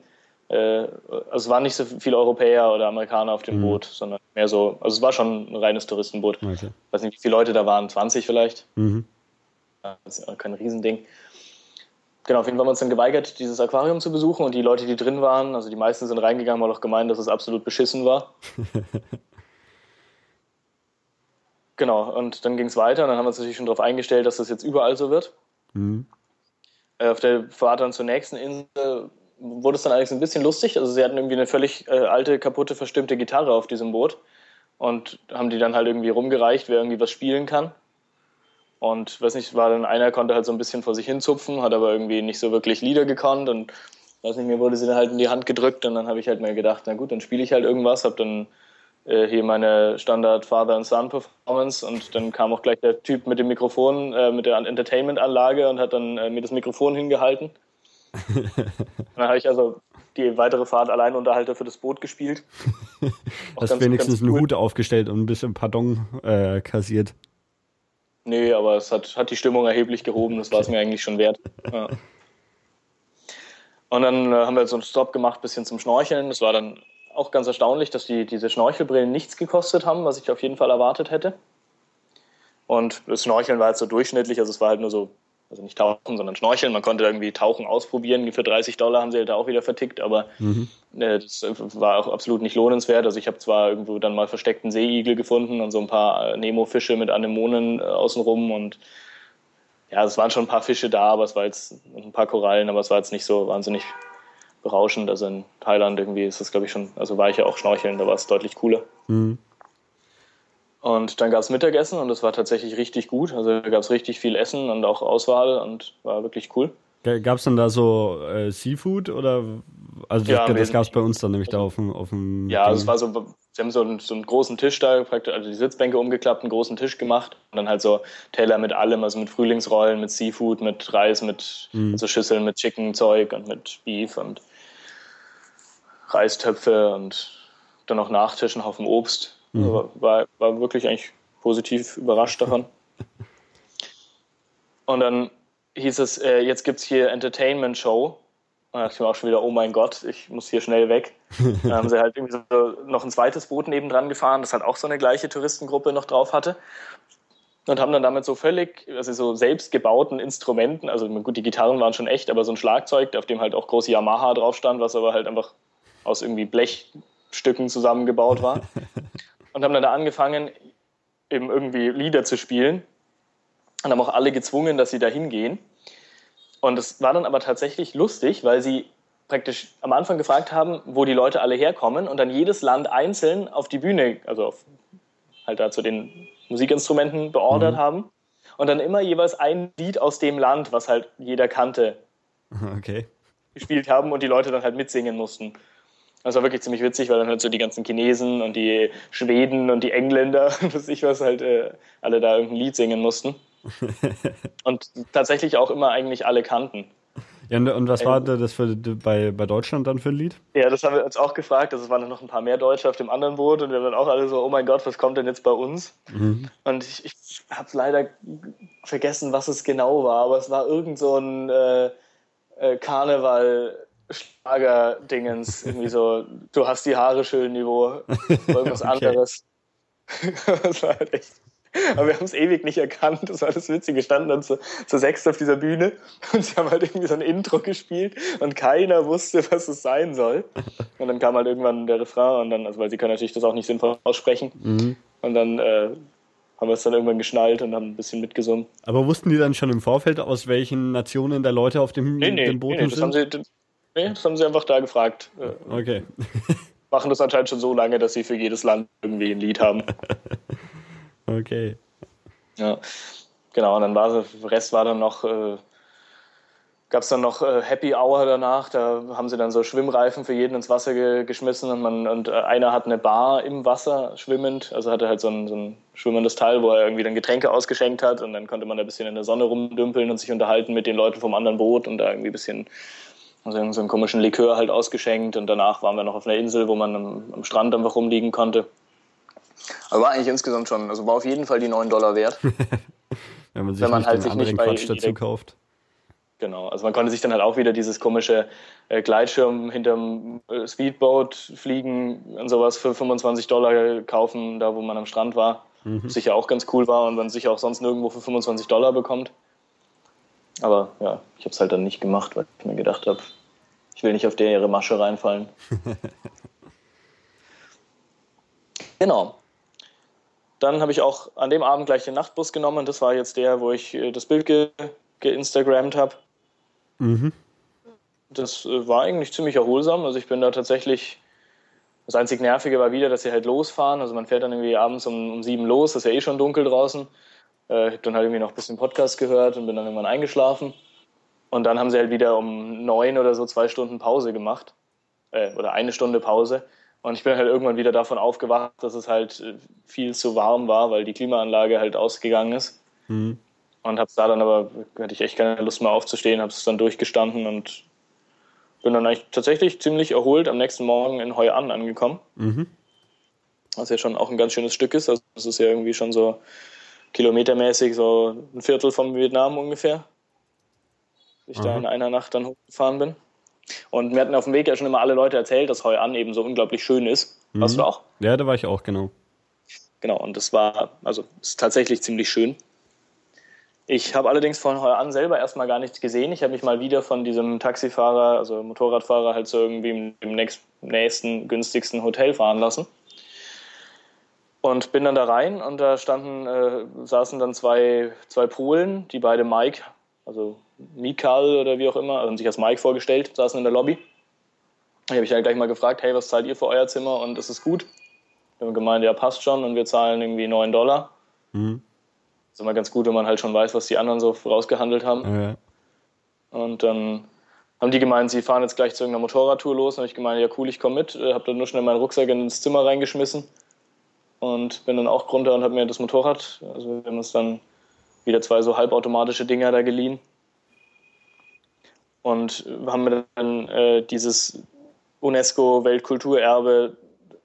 Äh, also es waren nicht so viele Europäer oder Amerikaner auf dem mhm. Boot, sondern mehr so, also es war schon ein reines Touristenboot. Okay. Ich weiß nicht, wie viele Leute da waren, 20 vielleicht. Mhm. Das ist kein Riesending. Genau, auf jeden Fall haben wir uns dann geweigert, dieses Aquarium zu besuchen und die Leute, die drin waren, also die meisten sind reingegangen, haben auch gemeint, dass es absolut beschissen war. genau, und dann ging es weiter und dann haben wir uns natürlich schon darauf eingestellt, dass das jetzt überall so wird. Mhm. Äh, auf der Fahrt dann zur nächsten Insel wurde es dann allerdings ein bisschen lustig. Also sie hatten irgendwie eine völlig äh, alte, kaputte, verstimmte Gitarre auf diesem Boot und haben die dann halt irgendwie rumgereicht, wer irgendwie was spielen kann. Und weiß nicht, war dann einer konnte halt so ein bisschen vor sich hin zupfen, hat aber irgendwie nicht so wirklich Lieder gekonnt und weiß nicht, mir wurde sie dann halt in die Hand gedrückt und dann habe ich halt mir gedacht, na gut, dann spiele ich halt irgendwas, habe dann äh, hier meine Standard Father and Son Performance und dann kam auch gleich der Typ mit dem Mikrofon, äh, mit der Entertainment-Anlage und hat dann äh, mir das Mikrofon hingehalten. dann habe ich also die weitere Fahrt allein Unterhalter für das Boot gespielt. Hast wenigstens cool. einen Hut aufgestellt und ein bisschen Pardon äh, kassiert. Nee, aber es hat, hat die Stimmung erheblich gehoben, das war es mir eigentlich schon wert. Ja. Und dann äh, haben wir so einen Stop gemacht, bisschen zum Schnorcheln. Das war dann auch ganz erstaunlich, dass die, diese Schnorchelbrillen nichts gekostet haben, was ich auf jeden Fall erwartet hätte. Und das Schnorcheln war halt so durchschnittlich, also es war halt nur so also nicht tauchen, sondern schnorcheln. Man konnte irgendwie tauchen ausprobieren. Für 30 Dollar haben sie halt da auch wieder vertickt, aber mhm. äh, das war auch absolut nicht lohnenswert. Also ich habe zwar irgendwo dann mal versteckten Seeigel gefunden und so ein paar äh, Nemo-Fische mit Anemonen äh, außenrum und ja, es waren schon ein paar Fische da, aber es war jetzt ein paar Korallen, aber es war jetzt nicht so wahnsinnig berauschend. Also in Thailand irgendwie ist das, glaube ich, schon, also war ich ja auch schnorcheln, da war es deutlich cooler. Mhm. Und dann gab es Mittagessen und das war tatsächlich richtig gut. Also da gab es richtig viel Essen und auch Auswahl und war wirklich cool. Gab es dann da so äh, Seafood oder? Also ja, das, das gab es bei uns dann nämlich da auf dem. Auf dem ja, also es war so, sie haben so einen, so einen großen Tisch da, also die Sitzbänke umgeklappt, einen großen Tisch gemacht und dann halt so Teller mit allem, also mit Frühlingsrollen, mit Seafood, mit Reis, mit mhm. also Schüsseln mit Chicken-Zeug und mit Beef und Reistöpfe und dann noch Nachtisch, einen Haufen Obst Mhm. Also war, war wirklich eigentlich positiv überrascht davon. Und dann hieß es, äh, jetzt gibt es hier Entertainment Show. Und da dachte ich mir auch schon wieder, oh mein Gott, ich muss hier schnell weg. dann haben sie halt irgendwie so noch ein zweites Boot nebendran gefahren, das halt auch so eine gleiche Touristengruppe noch drauf hatte. Und haben dann damit so völlig, also so selbstgebauten Instrumenten, also gut, die Gitarren waren schon echt, aber so ein Schlagzeug, auf dem halt auch große Yamaha drauf stand, was aber halt einfach aus irgendwie Blechstücken zusammengebaut war. Und haben dann da angefangen, eben irgendwie Lieder zu spielen. Und haben auch alle gezwungen, dass sie da hingehen. Und es war dann aber tatsächlich lustig, weil sie praktisch am Anfang gefragt haben, wo die Leute alle herkommen und dann jedes Land einzeln auf die Bühne, also auf, halt da zu den Musikinstrumenten beordert mhm. haben und dann immer jeweils ein Lied aus dem Land, was halt jeder kannte, okay. gespielt haben und die Leute dann halt mitsingen mussten. Das war wirklich ziemlich witzig, weil dann halt so die ganzen Chinesen und die Schweden und die Engländer, was ich was, halt äh, alle da irgendein Lied singen mussten. und tatsächlich auch immer eigentlich alle kannten. Ja, und was war das für, bei, bei Deutschland dann für ein Lied? Ja, das haben wir uns auch gefragt. Also es waren noch ein paar mehr Deutsche auf dem anderen Boot und wir waren auch alle so, oh mein Gott, was kommt denn jetzt bei uns? Mhm. Und ich, ich habe leider vergessen, was es genau war, aber es war irgend so ein äh, äh, Karneval. Schlager-Dingens, irgendwie so, du hast die Haare schön Niveau, irgendwas okay. anderes. das war halt echt aber wir haben es ewig nicht erkannt. Das war das Witzige. Standen dann zu, zu sechs auf dieser Bühne und sie haben halt irgendwie so ein Intro gespielt und keiner wusste, was es sein soll. Und dann kam halt irgendwann der Refrain und dann, also weil sie können natürlich das auch nicht sinnvoll aussprechen. Mhm. Und dann äh, haben wir es dann irgendwann geschnallt und haben ein bisschen mitgesungen. Aber wussten die dann schon im Vorfeld, aus welchen Nationen der Leute auf dem, nee, nee, dem Boot nee, nee, das Haben sie, nee, das haben sie einfach da gefragt. Äh, okay. machen das anscheinend schon so lange, dass sie für jedes Land irgendwie ein Lied haben. Okay. Ja, genau. Und dann war der Rest war dann noch, äh, gab es dann noch äh, Happy Hour danach. Da haben sie dann so Schwimmreifen für jeden ins Wasser ge geschmissen und, man, und äh, einer hat eine Bar im Wasser schwimmend. Also hatte halt so ein, so ein schwimmendes Teil, wo er irgendwie dann Getränke ausgeschenkt hat und dann konnte man da ein bisschen in der Sonne rumdümpeln und sich unterhalten mit den Leuten vom anderen Boot und da irgendwie ein bisschen also so einen komischen Likör halt ausgeschenkt und danach waren wir noch auf einer Insel, wo man am, am Strand einfach rumliegen konnte. Aber war eigentlich insgesamt schon, also war auf jeden Fall die 9 Dollar wert. wenn man sich wenn man halt sich nicht bei Quatsch dazu kauft. Genau, also man konnte sich dann halt auch wieder dieses komische äh, Gleitschirm hinterm äh, Speedboat fliegen und sowas für 25 Dollar kaufen, da wo man am Strand war. Mhm. Sicher auch ganz cool war und man sich auch sonst nirgendwo für 25 Dollar bekommt. Aber ja, ich habe es halt dann nicht gemacht, weil ich mir gedacht habe, ich will nicht auf der ihre Masche reinfallen. genau. Dann habe ich auch an dem Abend gleich den Nachtbus genommen. Das war jetzt der, wo ich äh, das Bild ge geinstagrammt habe. Mhm. Das äh, war eigentlich ziemlich erholsam. Also ich bin da tatsächlich. Das einzig Nervige war wieder, dass sie halt losfahren. Also man fährt dann irgendwie abends um, um sieben los, das ist ja eh schon dunkel draußen. Äh, ich habe dann halt irgendwie noch ein bisschen Podcast gehört und bin dann irgendwann eingeschlafen. Und dann haben sie halt wieder um neun oder so zwei Stunden Pause gemacht. Äh, oder eine Stunde Pause. Und ich bin halt irgendwann wieder davon aufgewacht, dass es halt äh, viel zu warm war, weil die Klimaanlage halt ausgegangen ist. Mhm. Und hab's da dann aber, hatte ich echt keine Lust mehr aufzustehen, habe es dann durchgestanden und bin dann eigentlich tatsächlich ziemlich erholt am nächsten Morgen in Hoi An angekommen. Mhm. Was ja schon auch ein ganz schönes Stück ist. Also es ist ja irgendwie schon so kilometermäßig so ein Viertel vom Vietnam ungefähr. Ich mhm. da in einer Nacht dann hochgefahren bin. Und mir hatten auf dem Weg ja schon immer alle Leute erzählt, dass Hoi An eben so unglaublich schön ist. Mhm. Warst du auch? Ja, da war ich auch, genau. Genau, und das war, also ist tatsächlich ziemlich schön. Ich habe allerdings von Hoi An selber erstmal gar nichts gesehen. Ich habe mich mal wieder von diesem Taxifahrer, also Motorradfahrer, halt so irgendwie im nächsten günstigsten Hotel fahren lassen. Und bin dann da rein und da standen, äh, saßen dann zwei, zwei Polen, die beide Mike, also Mikal oder wie auch immer, haben sich als Mike vorgestellt, saßen in der Lobby. Ich habe ich halt gleich mal gefragt, hey, was zahlt ihr für euer Zimmer und ist es gut? Wir haben gemeint, ja, passt schon und wir zahlen irgendwie 9 Dollar. Mhm. ist immer ganz gut, wenn man halt schon weiß, was die anderen so rausgehandelt haben. Ja. Und dann haben die gemeint, sie fahren jetzt gleich zu irgendeiner Motorradtour los. Und ich gemeint, ja cool, ich komme mit. Habe dann nur schnell meinen Rucksack ins Zimmer reingeschmissen und bin dann auch runter und habe mir das Motorrad, also wir haben uns dann wieder zwei so halbautomatische Dinger da geliehen und haben mir dann äh, dieses UNESCO-Weltkulturerbe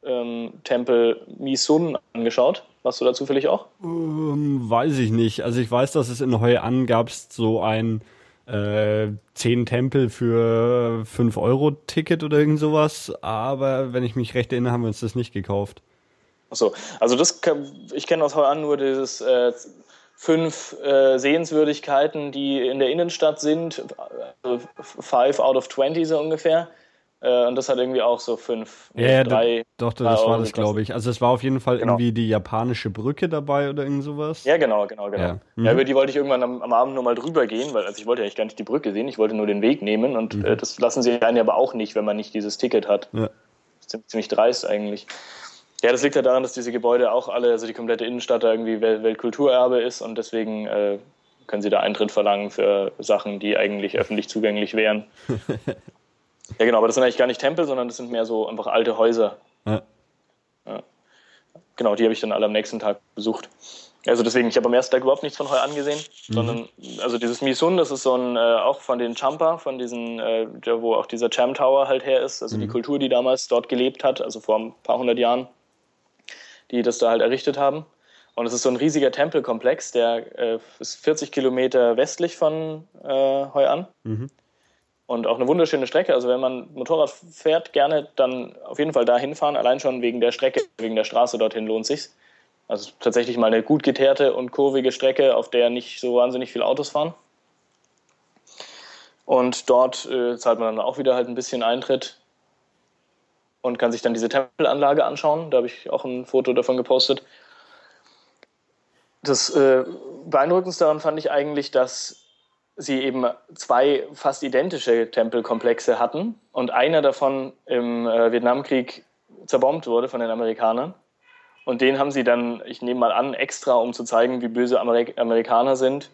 ähm, Tempel Misun angeschaut. Warst du da zufällig auch? Ähm, weiß ich nicht. Also ich weiß, dass es in Hoi An gab so ein äh, 10 Tempel für 5 Euro Ticket oder irgend sowas. Aber wenn ich mich recht erinnere, haben wir uns das nicht gekauft. Achso, also das ich kenne aus Hoi An nur dieses äh, fünf äh, Sehenswürdigkeiten, die in der Innenstadt sind, also five out of 20 so ungefähr. Äh, und das hat irgendwie auch so fünf, ja, ja drei. Doch, doch das war das, glaube ich. Also es war auf jeden Fall genau. irgendwie die japanische Brücke dabei oder irgend sowas. Ja, genau, genau, genau. Ja, mhm. ja über die wollte ich irgendwann am, am Abend nochmal drüber gehen, weil also ich wollte eigentlich gar nicht die Brücke sehen, ich wollte nur den Weg nehmen und mhm. äh, das lassen sie einen aber auch nicht, wenn man nicht dieses Ticket hat. Ja. Ziemlich dreist eigentlich. Ja, das liegt ja daran, dass diese Gebäude auch alle, also die komplette Innenstadt da irgendwie Weltkulturerbe ist und deswegen äh, können sie da Eintritt verlangen für Sachen, die eigentlich öffentlich zugänglich wären. ja, genau, aber das sind eigentlich gar nicht Tempel, sondern das sind mehr so einfach alte Häuser. Ja. Ja. Genau, die habe ich dann alle am nächsten Tag besucht. Also deswegen, ich habe am ersten Tag überhaupt nichts von Heu angesehen, mhm. sondern also dieses Misun, das ist so ein äh, auch von den Champa, von diesen, äh, wo auch dieser Cham Tower halt her ist, also mhm. die Kultur, die damals dort gelebt hat, also vor ein paar hundert Jahren die das da halt errichtet haben. Und es ist so ein riesiger Tempelkomplex, der äh, ist 40 Kilometer westlich von äh, Hoi An. Mhm. Und auch eine wunderschöne Strecke. Also wenn man Motorrad fährt, gerne dann auf jeden Fall da hinfahren. Allein schon wegen der Strecke, wegen der Straße dorthin lohnt sich. Also tatsächlich mal eine gut geteerte und kurvige Strecke, auf der nicht so wahnsinnig viele Autos fahren. Und dort äh, zahlt man dann auch wieder halt ein bisschen Eintritt und kann sich dann diese Tempelanlage anschauen. Da habe ich auch ein Foto davon gepostet. Das äh, Beeindruckendste daran fand ich eigentlich, dass sie eben zwei fast identische Tempelkomplexe hatten und einer davon im äh, Vietnamkrieg zerbombt wurde von den Amerikanern. Und den haben sie dann, ich nehme mal an, extra, um zu zeigen, wie böse Amerik Amerikaner sind,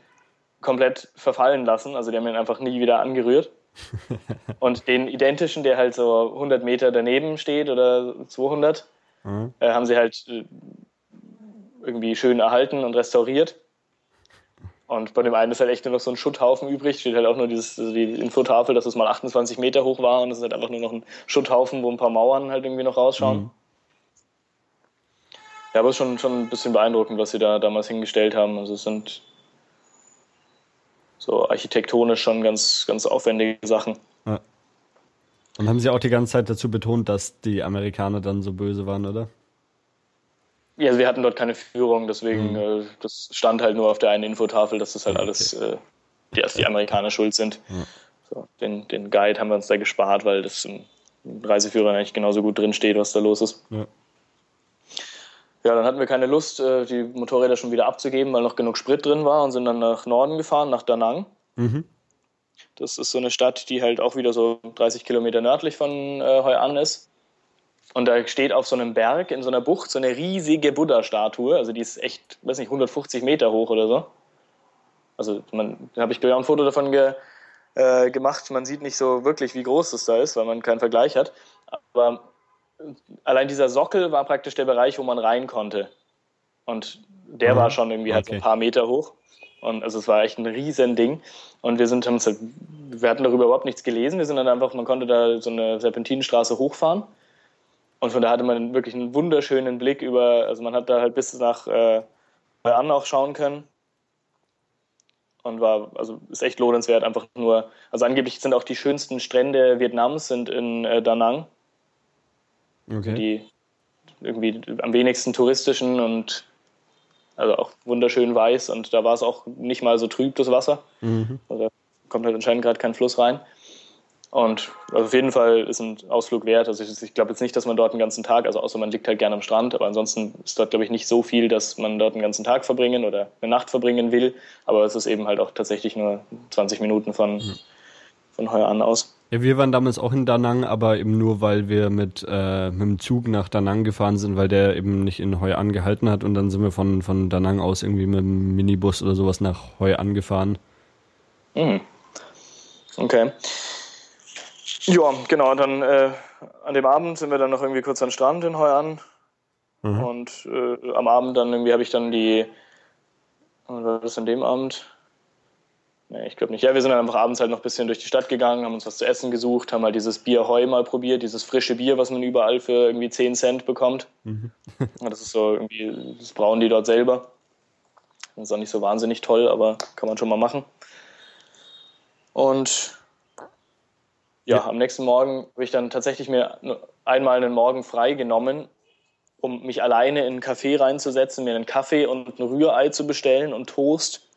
komplett verfallen lassen. Also die haben ihn einfach nie wieder angerührt. und den identischen, der halt so 100 Meter daneben steht oder 200, mhm. äh, haben sie halt äh, irgendwie schön erhalten und restauriert. Und bei dem einen ist halt echt nur noch so ein Schutthaufen übrig. Steht halt auch nur dieses, also die Infotafel, dass es mal 28 Meter hoch war und es ist halt einfach nur noch ein Schutthaufen, wo ein paar Mauern halt irgendwie noch rausschauen. Mhm. Ja, aber es ist schon, schon ein bisschen beeindruckend, was sie da damals hingestellt haben. Also es sind so architektonisch schon ganz, ganz aufwendige Sachen. Ja. Und haben Sie auch die ganze Zeit dazu betont, dass die Amerikaner dann so böse waren, oder? Ja, also wir hatten dort keine Führung, deswegen, mhm. äh, das stand halt nur auf der einen Infotafel, dass das halt okay. alles, äh, die, dass die Amerikaner schuld sind. Ja. So, den, den Guide haben wir uns da gespart, weil das im Reiseführer eigentlich genauso gut drin steht, was da los ist. Ja. Ja, dann hatten wir keine Lust, äh, die Motorräder schon wieder abzugeben, weil noch genug Sprit drin war und sind dann nach Norden gefahren, nach Da Nang. Mhm. Das ist so eine Stadt, die halt auch wieder so 30 Kilometer nördlich von äh, Hoi An ist. Und da steht auf so einem Berg in so einer Bucht so eine riesige Buddha-Statue. Also die ist echt, weiß nicht, 150 Meter hoch oder so. Also man, da habe ich auch ein Foto davon ge, äh, gemacht. Man sieht nicht so wirklich, wie groß das da ist, weil man keinen Vergleich hat. Aber allein dieser Sockel war praktisch der Bereich, wo man rein konnte. Und der mhm. war schon irgendwie okay. halt so ein paar Meter hoch. Und also es war echt ein riesen Ding. Und wir sind, halt, wir hatten darüber überhaupt nichts gelesen. Wir sind dann einfach, man konnte da so eine Serpentinenstraße hochfahren. Und von da hatte man wirklich einen wunderschönen Blick über, also man hat da halt bis nach äh, an auch schauen können. Und war, also ist echt lohnenswert, einfach nur, also angeblich sind auch die schönsten Strände Vietnams sind in äh, Da Nang. Okay. Die irgendwie am wenigsten touristischen und also auch wunderschön weiß und da war es auch nicht mal so trüb, das Wasser. Mhm. Also da kommt halt anscheinend gerade kein Fluss rein. Und also auf jeden Fall ist ein Ausflug wert. Also ich, ich glaube jetzt nicht, dass man dort einen ganzen Tag, also außer man liegt halt gerne am Strand, aber ansonsten ist dort, glaube ich, nicht so viel, dass man dort einen ganzen Tag verbringen oder eine Nacht verbringen will. Aber es ist eben halt auch tatsächlich nur 20 Minuten von, mhm. Von Heuer an aus. Ja, wir waren damals auch in Danang, aber eben nur, weil wir mit, äh, mit dem Zug nach Danang gefahren sind, weil der eben nicht in Hoi angehalten hat und dann sind wir von, von Danang aus irgendwie mit dem Minibus oder sowas nach Hoi angefahren. Mhm. Okay. Ja, genau, dann äh, an dem Abend sind wir dann noch irgendwie kurz an den Strand in Hoi an. Mhm. Und äh, am Abend dann irgendwie habe ich dann die, was war das an dem Abend? Nee, ich glaube nicht. Ja, wir sind dann einfach abends halt noch ein bisschen durch die Stadt gegangen, haben uns was zu essen gesucht, haben halt dieses Bier Heu mal probiert, dieses frische Bier, was man überall für irgendwie 10 Cent bekommt. Mhm. das ist so irgendwie, das brauen die dort selber. Das ist auch nicht so wahnsinnig toll, aber kann man schon mal machen. Und ja, ja. am nächsten Morgen habe ich dann tatsächlich mir einmal einen Morgen frei genommen, um mich alleine in einen Café reinzusetzen, mir einen Kaffee und ein Rührei zu bestellen und Toast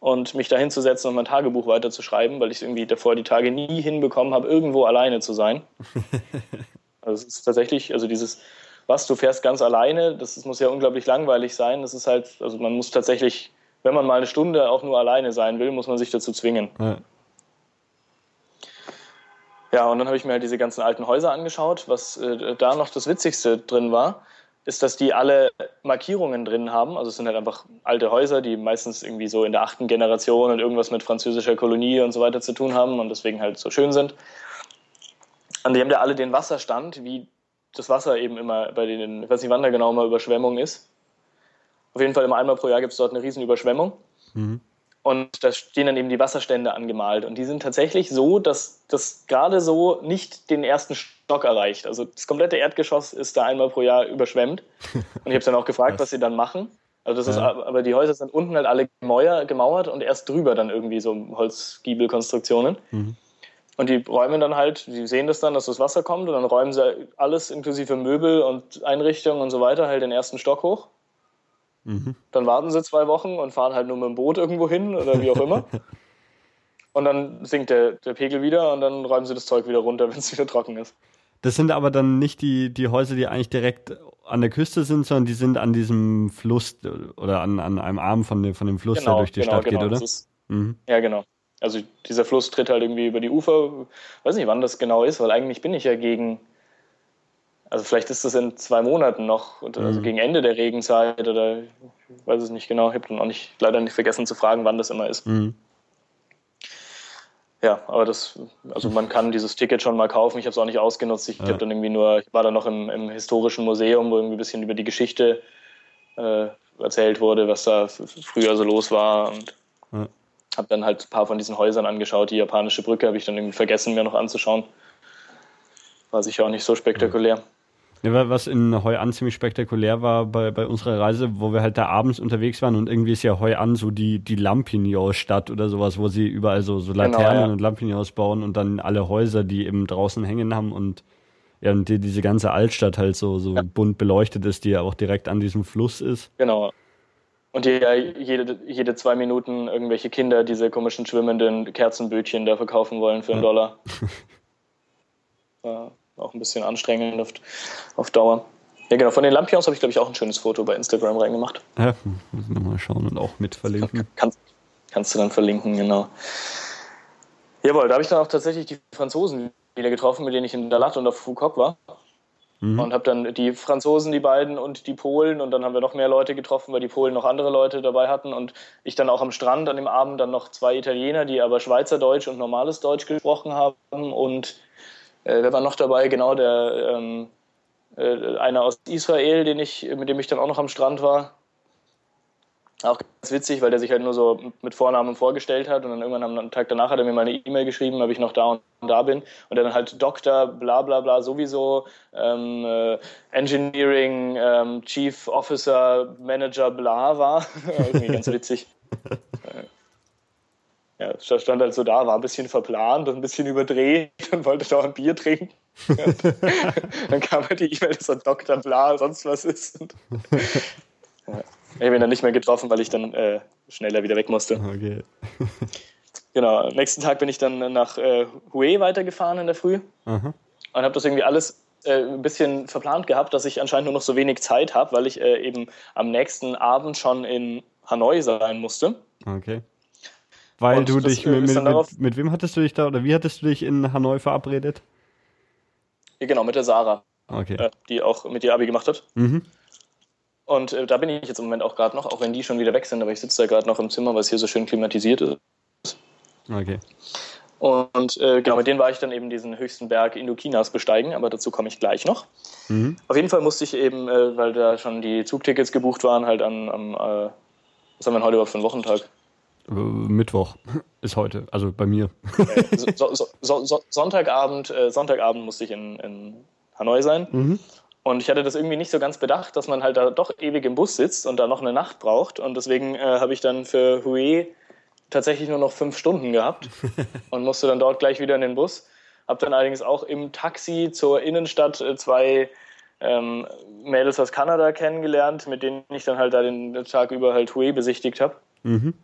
und mich da hinzusetzen und mein Tagebuch weiterzuschreiben, weil ich irgendwie davor die Tage nie hinbekommen habe, irgendwo alleine zu sein. also es ist tatsächlich, also dieses, was, du fährst ganz alleine, das, das muss ja unglaublich langweilig sein. Das ist halt, also man muss tatsächlich, wenn man mal eine Stunde auch nur alleine sein will, muss man sich dazu zwingen. Ja. Ja, und dann habe ich mir halt diese ganzen alten Häuser angeschaut. Was äh, da noch das Witzigste drin war, ist, dass die alle Markierungen drin haben. Also es sind halt einfach alte Häuser, die meistens irgendwie so in der achten Generation und irgendwas mit französischer Kolonie und so weiter zu tun haben und deswegen halt so schön sind. Und die haben ja alle den Wasserstand, wie das Wasser eben immer bei denen, ich weiß nicht, wann da genau mal Überschwemmung ist. Auf jeden Fall immer einmal pro Jahr gibt es dort eine riesen Überschwemmung. Mhm. Und da stehen dann eben die Wasserstände angemalt. Und die sind tatsächlich so, dass das gerade so nicht den ersten Stock erreicht. Also das komplette Erdgeschoss ist da einmal pro Jahr überschwemmt. Und ich habe dann auch gefragt, was sie dann machen. Also das ja. ist, aber die Häuser sind unten halt alle gemauert und erst drüber dann irgendwie so Holzgiebelkonstruktionen. Mhm. Und die räumen dann halt, die sehen das dann, dass das Wasser kommt und dann räumen sie alles inklusive Möbel und Einrichtungen und so weiter halt den ersten Stock hoch. Mhm. Dann warten sie zwei Wochen und fahren halt nur mit dem Boot irgendwo hin oder wie auch immer. und dann sinkt der, der Pegel wieder und dann räumen sie das Zeug wieder runter, wenn es wieder trocken ist. Das sind aber dann nicht die, die Häuser, die eigentlich direkt an der Küste sind, sondern die sind an diesem Fluss oder an, an einem Arm von dem, von dem Fluss, genau, der durch die genau, Stadt genau. geht, oder? Ist, mhm. Ja, genau. Also dieser Fluss tritt halt irgendwie über die Ufer. Weiß nicht, wann das genau ist, weil eigentlich bin ich ja gegen also vielleicht ist das in zwei Monaten noch, also mhm. gegen Ende der Regenzeit oder ich weiß es nicht genau. Ich habe dann auch nicht, leider nicht vergessen zu fragen, wann das immer ist. Mhm. Ja, aber das, also man kann dieses Ticket schon mal kaufen. Ich habe es auch nicht ausgenutzt. Ich ja. habe dann irgendwie nur, ich war dann noch im, im, historischen Museum, wo irgendwie ein bisschen über die Geschichte äh, erzählt wurde, was da früher so los war und ja. habe dann halt ein paar von diesen Häusern angeschaut. Die japanische Brücke habe ich dann irgendwie vergessen, mir noch anzuschauen. War sicher auch nicht so spektakulär. Ja, was in Hoi An ziemlich spektakulär war bei, bei unserer Reise, wo wir halt da abends unterwegs waren und irgendwie ist ja Hoi An so die, die Lampignons-Stadt oder sowas, wo sie überall so, so genau, Laternen genau, ja. und Lampignons bauen und dann alle Häuser, die eben draußen hängen haben und ja, und die, diese ganze Altstadt halt so, so ja. bunt beleuchtet ist, die ja auch direkt an diesem Fluss ist. Genau. Und die ja jede, jede zwei Minuten irgendwelche Kinder diese komischen schwimmenden Kerzenbötchen da verkaufen wollen für einen. Dollar. ja auch ein bisschen anstrengend auf, auf Dauer. Ja, genau. Von den Lampions habe ich, glaube ich, auch ein schönes Foto bei Instagram reingemacht. Ja, müssen wir mal schauen und auch mit verlinken. Kannst, kannst du dann verlinken, genau. Jawohl, da habe ich dann auch tatsächlich die Franzosen wieder getroffen, mit denen ich in Dalat und auf Foucault war. Mhm. Und habe dann die Franzosen, die beiden und die Polen und dann haben wir noch mehr Leute getroffen, weil die Polen noch andere Leute dabei hatten und ich dann auch am Strand an dem Abend dann noch zwei Italiener, die aber Schweizerdeutsch und normales Deutsch gesprochen haben und äh, wer war noch dabei? Genau, der ähm, äh, einer aus Israel, den ich, mit dem ich dann auch noch am Strand war. Auch ganz witzig, weil der sich halt nur so mit Vornamen vorgestellt hat und dann irgendwann am Tag danach hat er mir mal eine E-Mail geschrieben, ob ich noch da und da bin und dann halt Doktor, bla bla bla sowieso, ähm, äh, Engineering, ähm, Chief Officer, Manager, bla war. Irgendwie ganz witzig. Ja, stand halt so da, war ein bisschen verplant und ein bisschen überdreht und wollte da ein Bier trinken. dann kam halt die E-Mail, dass er Dr. Bla sonst was ist. Und, ja. Ich habe ihn dann nicht mehr getroffen, weil ich dann äh, schneller wieder weg musste. Okay. genau, am nächsten Tag bin ich dann nach äh, Hue weitergefahren in der Früh Aha. und habe das irgendwie alles äh, ein bisschen verplant gehabt, dass ich anscheinend nur noch so wenig Zeit habe, weil ich äh, eben am nächsten Abend schon in Hanoi sein musste. Okay. Weil und du dich mit, mit, mit, mit, wem hattest du dich da oder wie hattest du dich in Hanoi verabredet? Ja, genau, mit der Sarah. Okay. Äh, die auch mit dir Abi gemacht hat. Mhm. Und äh, da bin ich jetzt im Moment auch gerade noch, auch wenn die schon wieder weg sind, aber ich sitze da gerade noch im Zimmer, weil es hier so schön klimatisiert ist. Okay. Und äh, genau, mit denen war ich dann eben diesen höchsten Berg Indokinas besteigen, aber dazu komme ich gleich noch. Mhm. Auf jeden Fall musste ich eben, äh, weil da schon die Zugtickets gebucht waren, halt am, am äh, was haben wir denn heute überhaupt für einen Wochentag? Äh, Mittwoch ist heute, also bei mir. So, so, so, Sonntagabend, äh, Sonntagabend musste ich in, in Hanoi sein. Mhm. Und ich hatte das irgendwie nicht so ganz bedacht, dass man halt da doch ewig im Bus sitzt und da noch eine Nacht braucht. Und deswegen äh, habe ich dann für Hue tatsächlich nur noch fünf Stunden gehabt und musste dann dort gleich wieder in den Bus. Habe dann allerdings auch im Taxi zur Innenstadt äh, zwei ähm, Mädels aus Kanada kennengelernt, mit denen ich dann halt da den Tag über halt Hue besichtigt habe. Mhm.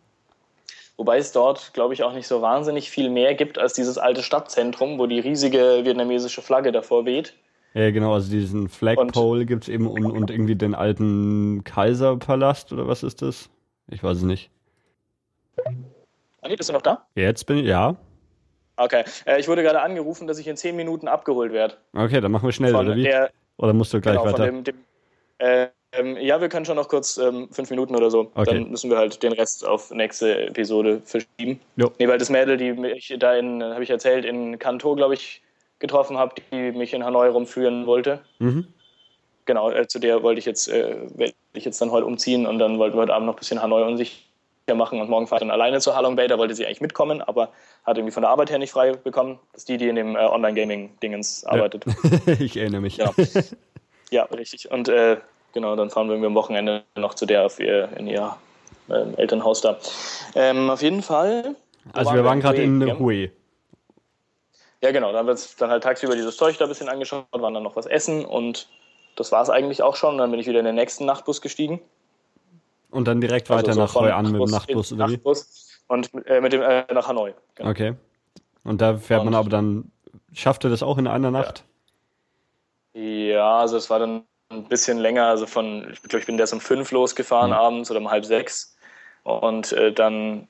Wobei es dort, glaube ich, auch nicht so wahnsinnig viel mehr gibt als dieses alte Stadtzentrum, wo die riesige vietnamesische Flagge davor weht. Ja, genau, also diesen Flagpole gibt es eben und, und irgendwie den alten Kaiserpalast oder was ist das? Ich weiß es nicht. Anni, bist du noch da? Jetzt bin ich, ja. Okay, äh, ich wurde gerade angerufen, dass ich in zehn Minuten abgeholt werde. Okay, dann machen wir schnell, oder wie? Der, oder musst du gleich genau, weiter? Dem, dem, äh, ähm, ja, wir können schon noch kurz ähm, fünf Minuten oder so. Okay. Dann müssen wir halt den Rest auf nächste Episode verschieben. Jo. Nee, weil das Mädel, die mich da in, habe ich erzählt, in Kanto, glaube ich, getroffen habe, die mich in Hanoi rumführen wollte. Mhm. Genau, äh, zu der wollte ich jetzt, äh, werde ich jetzt dann heute umziehen und dann wollten wir heute Abend noch ein bisschen Hanoi unsicher machen und morgen fahre ich dann alleine zu Halong Bay. Da wollte sie eigentlich mitkommen, aber hat irgendwie von der Arbeit her nicht frei bekommen. Das ist die, die in dem äh, Online-Gaming-Dingens arbeitet. Ja. ich erinnere mich. Genau. ja, richtig. Und äh, genau, dann fahren wir am Wochenende noch zu der auf ihr, in ihr ähm, Elternhaus da. Ähm, auf jeden Fall. Also wir waren gerade in Hue. Ja, genau. Da haben wir uns dann halt tagsüber dieses Zeug da ein bisschen angeschaut, waren dann noch was essen und das war es eigentlich auch schon. Dann bin ich wieder in den nächsten Nachtbus gestiegen. Und dann direkt also weiter also so nach Hoi an mit dem Nachtbus, oder wie? und äh, mit dem äh, nach Hanoi. Genau. Okay. Und da fährt und, man aber dann, schafft er das auch in einer Nacht? Ja. ja, also es war dann ein bisschen länger, also von, ich glaube, ich bin erst um fünf losgefahren mhm. abends oder um halb sechs und äh, dann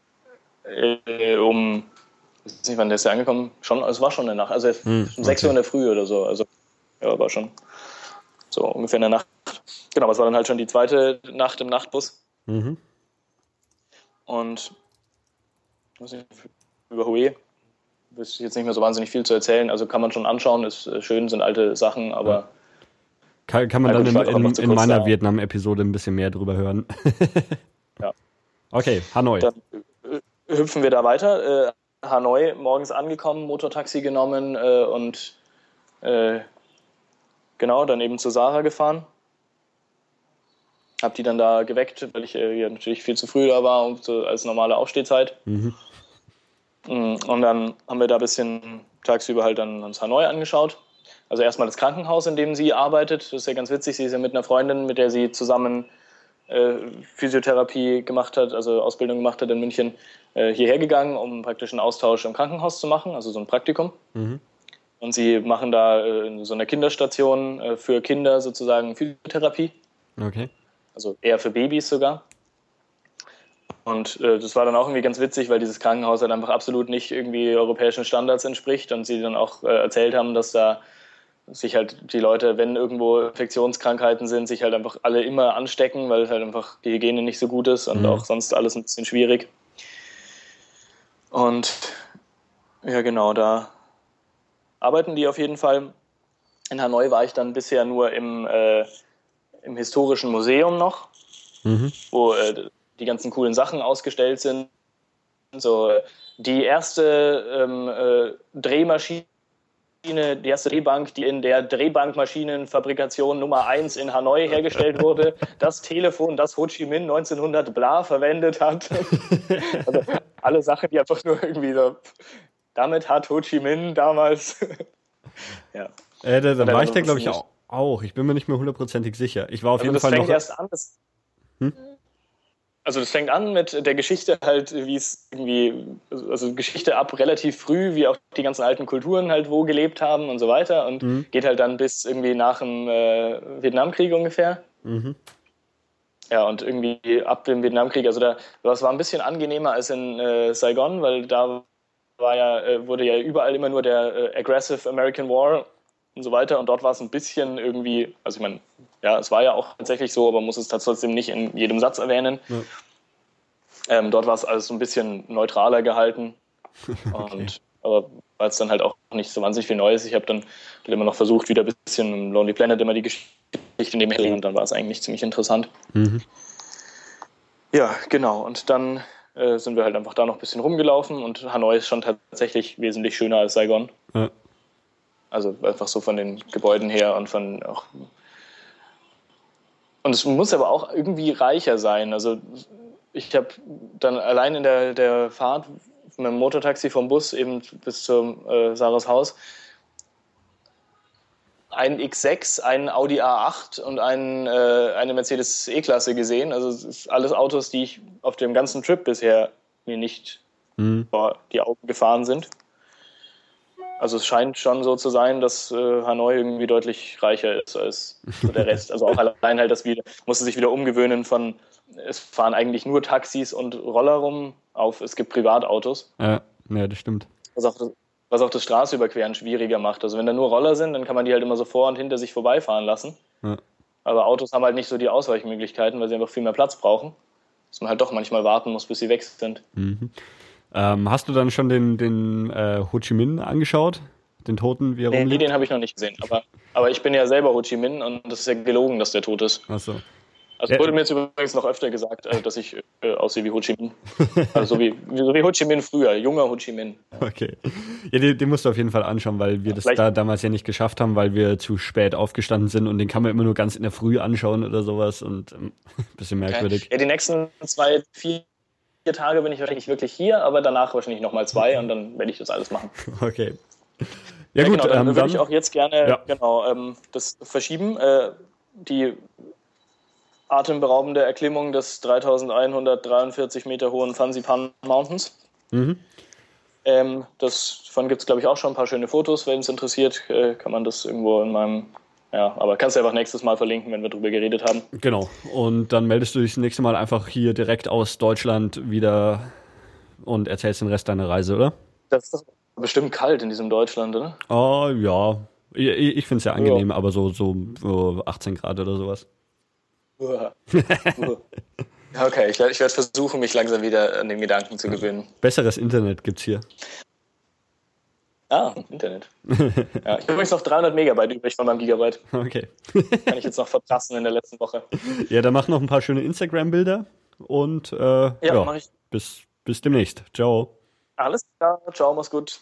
äh, um ich weiß nicht, wann der ist ja angekommen. Schon, es war schon eine Nacht. Also hm, um 6 Uhr in der Früh oder so. Also, ja, war schon so ungefähr in der Nacht. Genau, es war dann halt schon die zweite Nacht im Nachtbus. Mhm. Und ich, über Hue ist jetzt nicht mehr so wahnsinnig viel zu erzählen. Also kann man schon anschauen, ist äh, schön, sind alte Sachen, aber. Ja. Kann, kann, man dann in, in, in meiner Vietnam-Episode ein bisschen mehr drüber hören. ja. Okay, Hanoi. Dann äh, hüpfen wir da weiter. Äh, Hanoi morgens angekommen, Motortaxi genommen äh, und äh, genau, dann eben zu Sarah gefahren. Hab die dann da geweckt, weil ich äh, natürlich viel zu früh da war und so als normale Aufstehzeit. Mhm. Mm, und dann haben wir da ein bisschen tagsüber halt dann uns Hanoi angeschaut. Also erstmal das Krankenhaus, in dem sie arbeitet. Das ist ja ganz witzig. Sie ist ja mit einer Freundin, mit der sie zusammen äh, Physiotherapie gemacht hat, also Ausbildung gemacht hat in München, äh, hierher gegangen, um praktisch einen Austausch im Krankenhaus zu machen, also so ein Praktikum. Mhm. Und sie machen da äh, in so einer Kinderstation äh, für Kinder sozusagen Physiotherapie. Okay. Also eher für Babys sogar. Und äh, das war dann auch irgendwie ganz witzig, weil dieses Krankenhaus halt einfach absolut nicht irgendwie europäischen Standards entspricht und sie dann auch äh, erzählt haben, dass da sich halt die Leute, wenn irgendwo Infektionskrankheiten sind, sich halt einfach alle immer anstecken, weil halt einfach die Hygiene nicht so gut ist und mhm. auch sonst alles ein bisschen schwierig. Und ja, genau, da arbeiten die auf jeden Fall. In Hanoi war ich dann bisher nur im, äh, im historischen Museum noch, mhm. wo äh, die ganzen coolen Sachen ausgestellt sind. So die erste ähm, äh, Drehmaschine die erste Drehbank, die in der Drehbankmaschinenfabrikation Nummer 1 in Hanoi hergestellt wurde, das Telefon, das Ho Chi Minh 1900 bla verwendet hat. also alle Sachen, die einfach nur irgendwie so, damit hat Ho Chi Minh damals, ja. Äh, da, da war ich da, glaube ich, auch, auch. Ich bin mir nicht mehr hundertprozentig sicher. Ich war auf also jeden Fall noch... Erst an, das, hm? Also das fängt an mit der Geschichte halt, wie es irgendwie, also Geschichte ab relativ früh, wie auch die ganzen alten Kulturen halt wo gelebt haben und so weiter und mhm. geht halt dann bis irgendwie nach dem äh, Vietnamkrieg ungefähr. Mhm. Ja, und irgendwie ab dem Vietnamkrieg, also da, das war ein bisschen angenehmer als in äh, Saigon, weil da war ja, äh, wurde ja überall immer nur der äh, Aggressive American War und so weiter. Und dort war es ein bisschen irgendwie, also ich meine, ja, es war ja auch tatsächlich so, aber muss es trotzdem nicht in jedem Satz erwähnen. Ja. Ähm, dort war es alles so ein bisschen neutraler gehalten. okay. Und, aber war es dann halt auch nicht so wahnsinnig viel Neues. Ich habe dann halt immer noch versucht, wieder ein bisschen im Lonely Planet immer die Geschichte nebenher und dann war es eigentlich ziemlich interessant. Mhm. Ja, genau. Und dann äh, sind wir halt einfach da noch ein bisschen rumgelaufen und Hanoi ist schon tatsächlich wesentlich schöner als Saigon. Ja. Also einfach so von den Gebäuden her und von auch. Und es muss aber auch irgendwie reicher sein. Also ich habe dann allein in der, der Fahrt mit dem Motortaxi vom Bus eben bis zum äh, Sarahs Haus einen X6, einen Audi A8 und einen, äh, eine Mercedes E-Klasse gesehen. Also alles Autos, die ich auf dem ganzen Trip bisher mir nicht mhm. vor die Augen gefahren sind. Also es scheint schon so zu sein, dass äh, Hanoi irgendwie deutlich reicher ist als der Rest. Also auch allein halt, dass wir musste sich wieder umgewöhnen von es fahren eigentlich nur Taxis und Roller rum auf es gibt Privatautos. Ja, ja das stimmt. Was auch was auch das Straßenüberqueren schwieriger macht. Also wenn da nur Roller sind, dann kann man die halt immer so vor und hinter sich vorbeifahren lassen. Ja. Aber Autos haben halt nicht so die Ausweichmöglichkeiten, weil sie einfach viel mehr Platz brauchen. Dass man halt doch manchmal warten muss, bis sie weg sind. Mhm. Ähm, hast du dann schon den, den äh, Ho Chi Minh angeschaut? Den Toten, wie er nee, rumliegt? Nee, den habe ich noch nicht gesehen. Aber, aber ich bin ja selber Ho Chi Minh und das ist ja gelogen, dass der tot ist. Ach so. Also wurde mir jetzt übrigens noch öfter gesagt, äh, dass ich äh, aussehe wie Ho Chi Minh. Also so wie, so wie Ho Chi Minh früher, junger Ho Chi Minh. Okay. Ja, den, den musst du auf jeden Fall anschauen, weil wir ja, das da damals ja nicht geschafft haben, weil wir zu spät aufgestanden sind und den kann man immer nur ganz in der Früh anschauen oder sowas und ähm, bisschen merkwürdig. Okay. Ja, die nächsten zwei, vier Tage bin ich wahrscheinlich wirklich hier, aber danach wahrscheinlich nochmal zwei und dann werde ich das alles machen. Okay. Ja, ja gut, genau, dann ähm, würde ich auch jetzt gerne ja. genau, ähm, das verschieben. Äh, die atemberaubende Erklimmung des 3143 Meter hohen Fansipan Mountains. Mhm. Ähm, davon gibt es, glaube ich, auch schon ein paar schöne Fotos. Wenn es interessiert, äh, kann man das irgendwo in meinem. Ja, aber kannst du einfach nächstes Mal verlinken, wenn wir darüber geredet haben. Genau. Und dann meldest du dich das nächste Mal einfach hier direkt aus Deutschland wieder und erzählst den Rest deiner Reise, oder? Das ist doch bestimmt kalt in diesem Deutschland, oder? Oh, ja. Ich, ich finde es ja angenehm, ja. aber so, so 18 Grad oder sowas. okay, ich werde ich werd versuchen, mich langsam wieder an den Gedanken zu gewöhnen. Besseres Internet gibt es hier. Ah, Internet. ja, ich habe übrigens noch 300 Megabyte übrig von meinem Gigabyte. Okay. Kann ich jetzt noch verpassen in der letzten Woche. Ja, dann mach noch ein paar schöne Instagram-Bilder und äh, ja, ja, Bis, bis demnächst. Ciao. Alles klar, ciao, mach's gut.